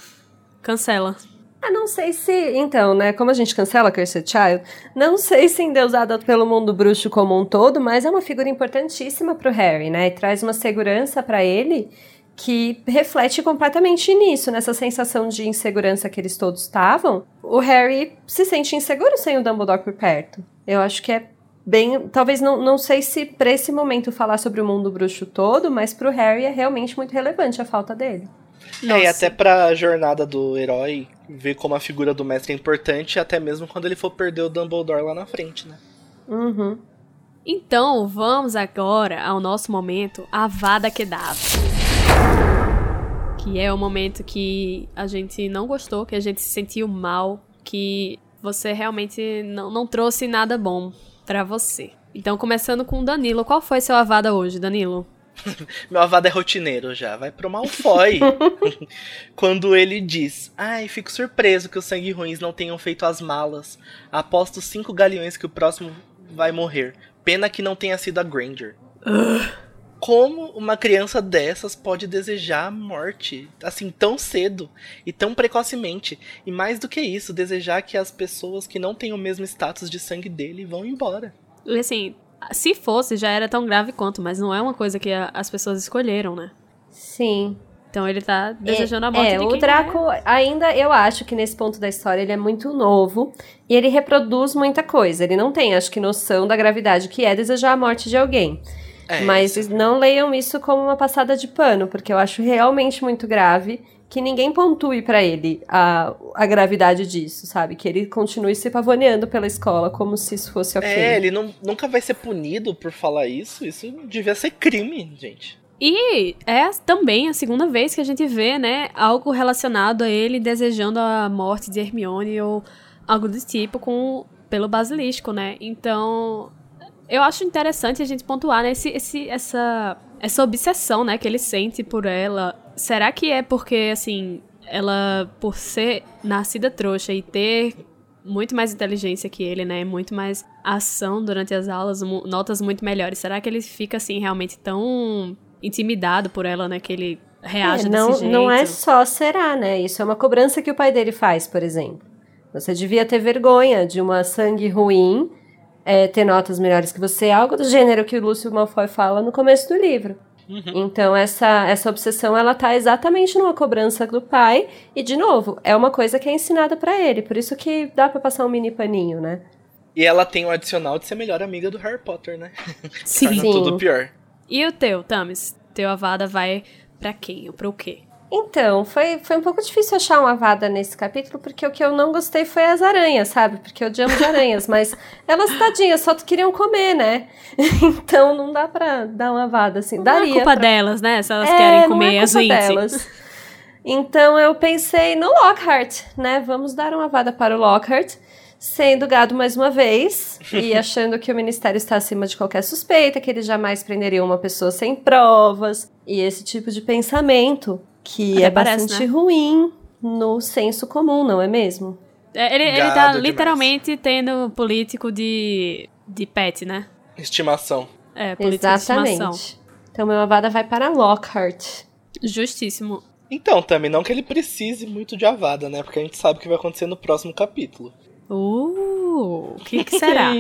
Cancela. Ah, não sei se. Então, né? Como a gente cancela Cursed Child, não sei se endeusada pelo mundo bruxo como um todo, mas é uma figura importantíssima pro Harry, né? E traz uma segurança pra ele que reflete completamente nisso, nessa sensação de insegurança que eles todos estavam. O Harry se sente inseguro sem o Dumbledore por perto. Eu acho que é bem. Talvez não, não sei se pra esse momento falar sobre o mundo bruxo todo, mas pro Harry é realmente muito relevante a falta dele. É, e Nossa. até pra jornada do herói, ver como a figura do mestre é importante, até mesmo quando ele for perder o Dumbledore lá na frente, né? Uhum. Então, vamos agora ao nosso momento Avada Kedavra. Que é o momento que a gente não gostou, que a gente se sentiu mal, que você realmente não, não trouxe nada bom pra você. Então, começando com o Danilo. Qual foi seu Avada hoje, Danilo? Meu avado é rotineiro já, vai pro Malfoy. Quando ele diz: Ai, fico surpreso que os sangue ruins não tenham feito as malas. Aposto cinco galeões que o próximo vai morrer. Pena que não tenha sido a Granger. Como uma criança dessas pode desejar a morte assim tão cedo e tão precocemente? E mais do que isso, desejar que as pessoas que não têm o mesmo status de sangue dele vão embora. E assim, se fosse, já era tão grave quanto, mas não é uma coisa que a- as pessoas escolheram, né? Sim. Então ele tá desejando a morte é, de o Draco ainda, eu acho que nesse ponto da história ele é muito novo e ele reproduz muita coisa. Ele não tem, acho que, noção da gravidade que é desejar a morte de alguém. É, Mas não leiam isso como uma passada de pano, porque eu acho realmente muito grave que ninguém pontue pra ele a, a gravidade disso, sabe? Que ele continue se pavoneando pela escola como se isso fosse ok. É, ele não, nunca vai ser punido por falar isso. Isso devia ser crime, gente. E é também a segunda vez que a gente vê, né, algo relacionado a ele desejando a morte de Hermione ou algo do tipo com pelo basilisco, né? Então, eu acho interessante a gente pontuar né, esse, esse, essa, essa obsessão, né, que ele sente por ela. Será que é porque, assim, ela, por ser nascida trouxa e ter muito mais inteligência que ele, né? Muito mais ação durante as aulas, notas muito melhores. Será que ele fica assim realmente tão intimidado por ela, né? Que ele reage É, desse não, jeito? não é só será, né? Isso é uma cobrança que o pai dele faz, por exemplo. Você devia ter vergonha de uma sangue ruim é, ter notas melhores que você, algo do gênero que o Lúcio Malfoy fala no começo do livro. Então, essa, essa obsessão, ela tá exatamente numa cobrança do pai. E, de novo, é uma coisa que é ensinada pra ele. Por isso que dá pra passar um mini paninho, né? E ela tem o adicional de ser melhor amiga do Harry Potter, né? Sim. Torna Sim. tudo pior. E o teu, Tamis? Teu Avada vai pra quem ou pro quê? Então, foi, foi um pouco difícil achar uma vada nesse capítulo, porque o que eu não gostei foi as aranhas, sabe? Porque eu amo de aranhas, mas elas, tadinhas, só queriam comer, né? Então não dá pra dar uma vada assim. Não Daria é culpa pra... delas, né? Se elas É, querem não comer é as culpa 20. delas. Então eu pensei no Lockhart, né? Vamos dar uma vada para o Lockhart, sendo gado mais uma vez e achando que o ministério está acima de qualquer suspeita, que eles jamais prenderiam uma pessoa sem provas e esse tipo de pensamento que Até é parece, bastante né? ruim no senso comum, não é mesmo? É, Ele, ele tá demais. literalmente tendo político de, de pet, né? Estimação. É, político de estimação. Exatamente. Então meu avada vai para Lockhart. Justíssimo. Então, também não que ele precise muito de Avada, né? Porque a gente sabe o que vai acontecer no próximo capítulo. Uh, o que, que será?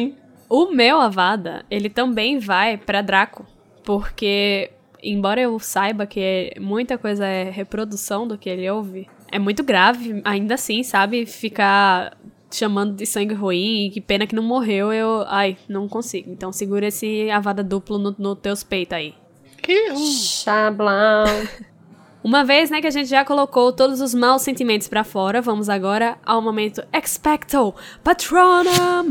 O meu Avada, ele também vai pra Draco. Porque, embora eu saiba que muita coisa é reprodução do que ele ouve, é muito grave, ainda assim, sabe? Ficar chamando de sangue ruim, que pena que não morreu, eu. Ai, não consigo. Então segura esse Avada duplo no, no teus peitos aí. Xablão. Uma vez, né, que a gente já colocou todos os maus sentimentos pra fora, vamos agora ao momento Expecto Patronum!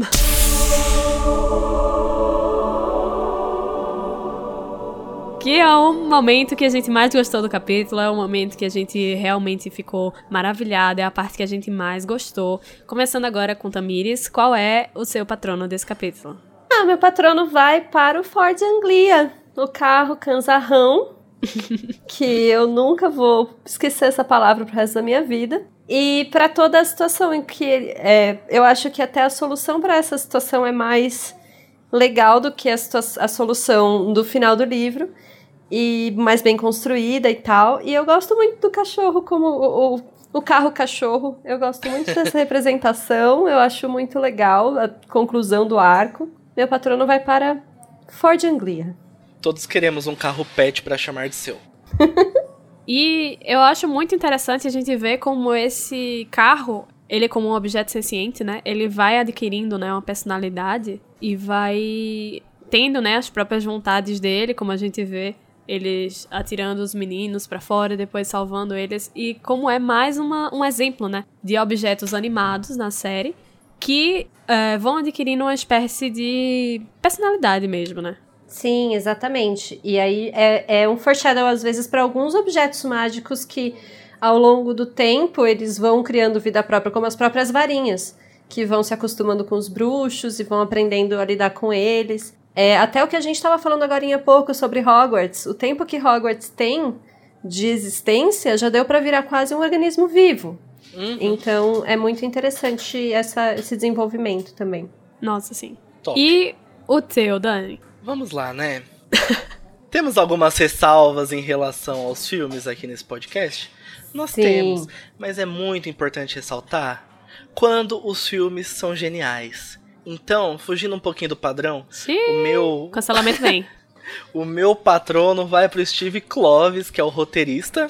Que é o momento que a gente mais gostou do capítulo, é o momento que a gente realmente ficou maravilhado, é a parte que a gente mais gostou. Começando agora com Tamires, qual é o seu patrono desse capítulo? Ah, meu patrono vai para o Ford Anglia, o carro canzarrão, que eu nunca vou esquecer essa palavra pro resto da minha vida. E para toda a situação em que é, eu acho que até a solução para essa situação é mais legal do que a, a solução do final do livro e mais bem construída e tal. E eu gosto muito do cachorro como o, o, o carro cachorro. Eu gosto muito dessa representação. Eu acho muito legal a conclusão do arco. Meu patrono vai para Ford Anglia. Todos queremos um carro pet pra chamar de seu. E eu acho muito interessante a gente ver como esse carro, ele como um objeto senciente, né? Ele vai adquirindo, né, uma personalidade e vai tendo, né, as próprias vontades dele, como a gente vê eles atirando os meninos pra fora, depois salvando eles e como é mais uma, um exemplo, né, de objetos animados na série que eh, vão adquirindo uma espécie de personalidade mesmo, né? Sim, exatamente. E aí é, é um foreshadow, às vezes, para alguns objetos mágicos que, ao longo do tempo, eles vão criando vida própria, como as próprias varinhas, que vão se acostumando com os bruxos e vão aprendendo a lidar com eles. É, até o que a gente estava falando agora há pouco sobre Hogwarts. O tempo que Hogwarts tem de existência já deu para virar quase um organismo vivo. Uhum. Então é muito interessante essa, esse desenvolvimento também. Nossa, sim. Top. E o teu, Dani? Vamos lá, né? temos algumas ressalvas em relação aos filmes aqui nesse podcast? Nós Sim. temos, mas é muito importante ressaltar quando os filmes são geniais. Então, fugindo um pouquinho do padrão, Xiii, o meu, cancelamento vem. o meu patrono vai pro Steve Kloves, que é o roteirista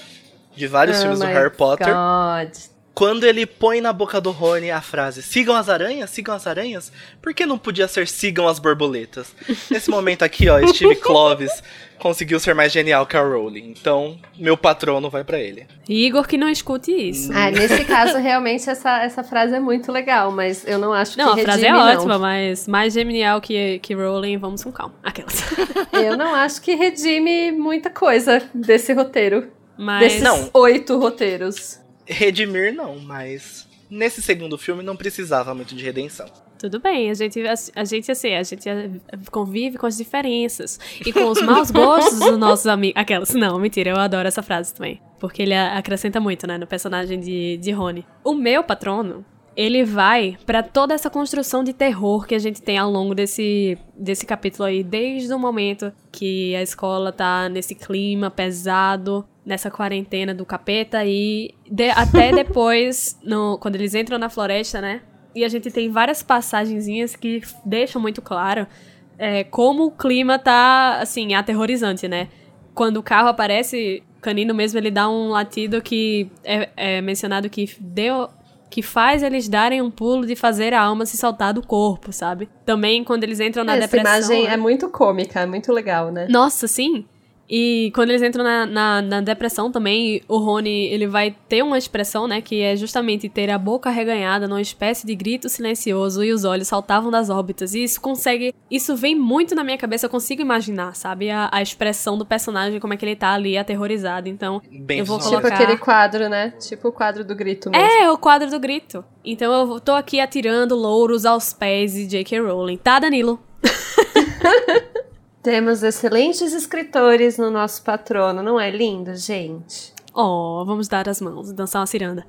de vários Oh filmes do Harry Potter. God. Quando ele põe na boca do Rony a frase sigam as aranhas, sigam as aranhas, por que não podia ser sigam as borboletas? Nesse momento aqui, ó, Steve Kloves conseguiu ser mais genial que a Rowling. Então, meu patrono vai pra ele. Igor que não escute isso. Ah, nesse caso, realmente, essa, essa frase é muito legal, mas eu não acho Não, que a frase é não. ótima, mas mais genial que, que Rowling, vamos com calma. Aquelas. Eu não acho que redime muita coisa desse roteiro. Mas. desses Não. oito roteiros. Redimir não, mas nesse segundo filme não precisava muito de redenção. Tudo bem, a gente, a, gente assim, a gente convive com as diferenças e com os maus gostos dos nossos amigos. Aquelas. Não, mentira, eu adoro essa frase também. Porque ele a- acrescenta muito, né, no personagem de, de Rony. O meu patrono, ele vai pra toda essa construção de terror que a gente tem ao longo desse, desse capítulo aí, desde o momento que a escola tá nesse clima pesado, nessa quarentena do capeta e de- até depois, no, quando eles entram na floresta, né? E a gente tem várias passagenzinhas que deixam muito claro é, como o clima tá, assim, aterrorizante, né? Quando o carro aparece, o canino mesmo, ele dá um latido que é, é mencionado que deu... Que faz eles darem um pulo de fazer a alma se soltar do corpo, sabe? Também quando eles entram na Essa depressão. imagem né? é muito cômica, é muito legal, né? Nossa, sim. E quando eles entram na, na, na depressão também, o Rony, ele vai ter uma expressão, né, que é justamente ter a boca reganhada numa espécie de grito silencioso e os olhos saltavam das órbitas. E isso consegue, isso vem muito na minha cabeça, eu consigo imaginar, sabe, a, a expressão do personagem, como é que ele tá ali aterrorizado. Então, Bem Eu vou visual. Tipo colocar- aquele quadro, né? Tipo o quadro do grito mesmo. é o quadro do grito. Então eu tô aqui atirando louros aos pés de J.K. Rowling. Tá, Danilo? Temos excelentes escritores no nosso patrono, não é lindo, gente? Oh, vamos dar as mãos, dançar uma ciranda.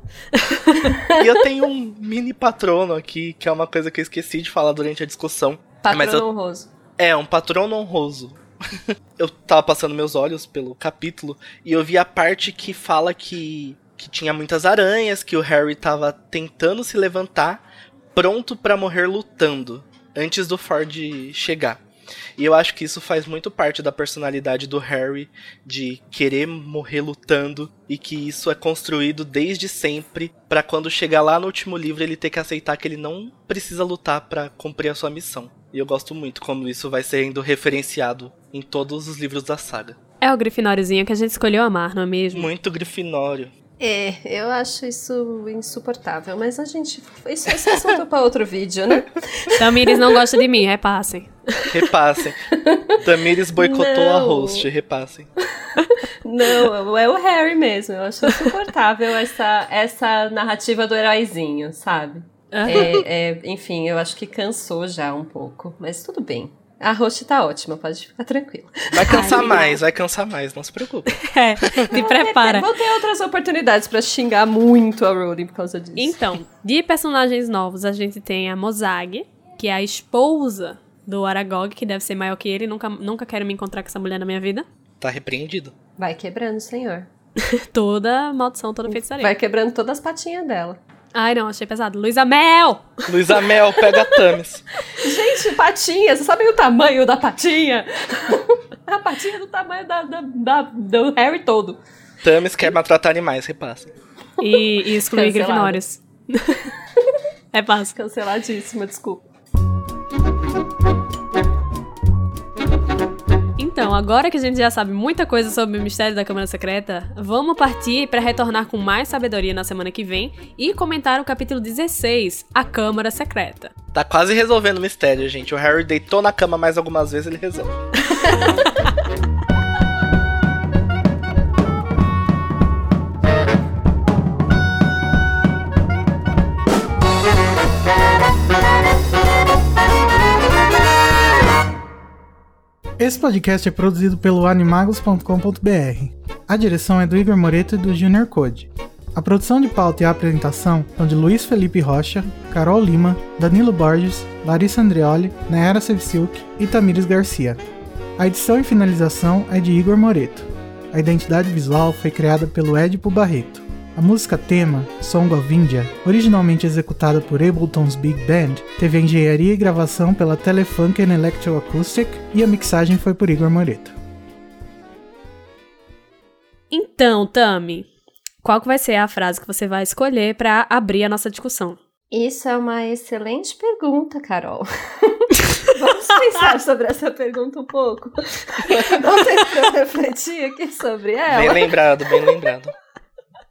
E eu tenho um mini patrono aqui, que é uma coisa que eu esqueci de falar durante a discussão. Patrono Mas eu- honroso. É, um patrono honroso. eu tava passando meus olhos pelo capítulo e eu vi a parte que fala que, que tinha muitas aranhas, que o Harry tava tentando se levantar, pronto para morrer lutando, antes do Ford chegar. E eu acho que isso faz muito parte da personalidade do Harry de querer morrer lutando e que isso é construído desde sempre para quando chegar lá no último livro ele ter que aceitar que ele não precisa lutar para cumprir a sua missão. E eu gosto muito como isso vai sendo referenciado em todos os livros da saga. É o Grifinóriozinho que a gente escolheu amar, não é mesmo? Muito Grifinório. É, eu acho isso insuportável, mas a gente. Isso, isso é assunto pra outro vídeo, né? Tamires não gosta de mim, repassem. Repassem. Tamires boicotou Não. a host, repassem. Não, é o Harry mesmo. Eu acho insuportável essa, essa narrativa do heróizinho, sabe? É, é, enfim, eu acho que cansou já um pouco, mas tudo bem. A host tá ótima, pode ficar tranquilo. Vai cansar Ai, mais, vai cansar mais, não se preocupe. É, te prepara. Vou ter outras oportunidades pra xingar muito a Rowling por causa disso. Então, de personagens novos, a gente tem a Mozag, que é a esposa do Aragog, que deve ser maior que ele. Nunca, nunca quero me encontrar com essa mulher na minha vida. Tá repreendido. Vai quebrando, senhor. Toda maldição, toda feitiçaria. Vai quebrando todas as patinhas dela. Ai, não, achei pesado. Luísa Mel! Luísa Mel, pega a Tamis. Gente, patinha, vocês sabem o tamanho da patinha? a patinha é do tamanho da, da- da- do Harry todo. Tamis quer maltratar animais, repassa. E, e excluir. Grifinórios. é fácil. Canceladíssima, desculpa. Então, agora que a gente já sabe muita coisa sobre o mistério da Câmara Secreta, vamos partir para retornar com mais sabedoria na semana que vem e comentar o capítulo 16, A Câmara Secreta. Tá quase resolvendo o mistério, gente. O Harry deitou na cama mais algumas vezes, ele resolve. Esse podcast é produzido pelo animagos.com.br. A direção é do Igor Moreto e do Junior Code. A produção de pauta e a apresentação são de Luiz Felipe Rocha, Carol Lima, Danilo Borges, Larissa Andreoli, Nayara Sevciuk e Tamires Garcia. A edição e finalização é de Igor Moreto. A identidade visual foi criada pelo Edipo Barreto. A música tema, Song of India, originalmente executada por Ableton's Big Band, teve a engenharia e gravação pela Telefunken Electroacoustic e a mixagem foi por Igor Moreto. Então, Tami, qual que vai ser a frase que você vai escolher para abrir a nossa discussão? Isso é uma excelente pergunta, Carol. Vamos pensar sobre essa pergunta um pouco. Um tempo pra eu refletir aqui sobre Bem ela. lembrado, bem lembrado.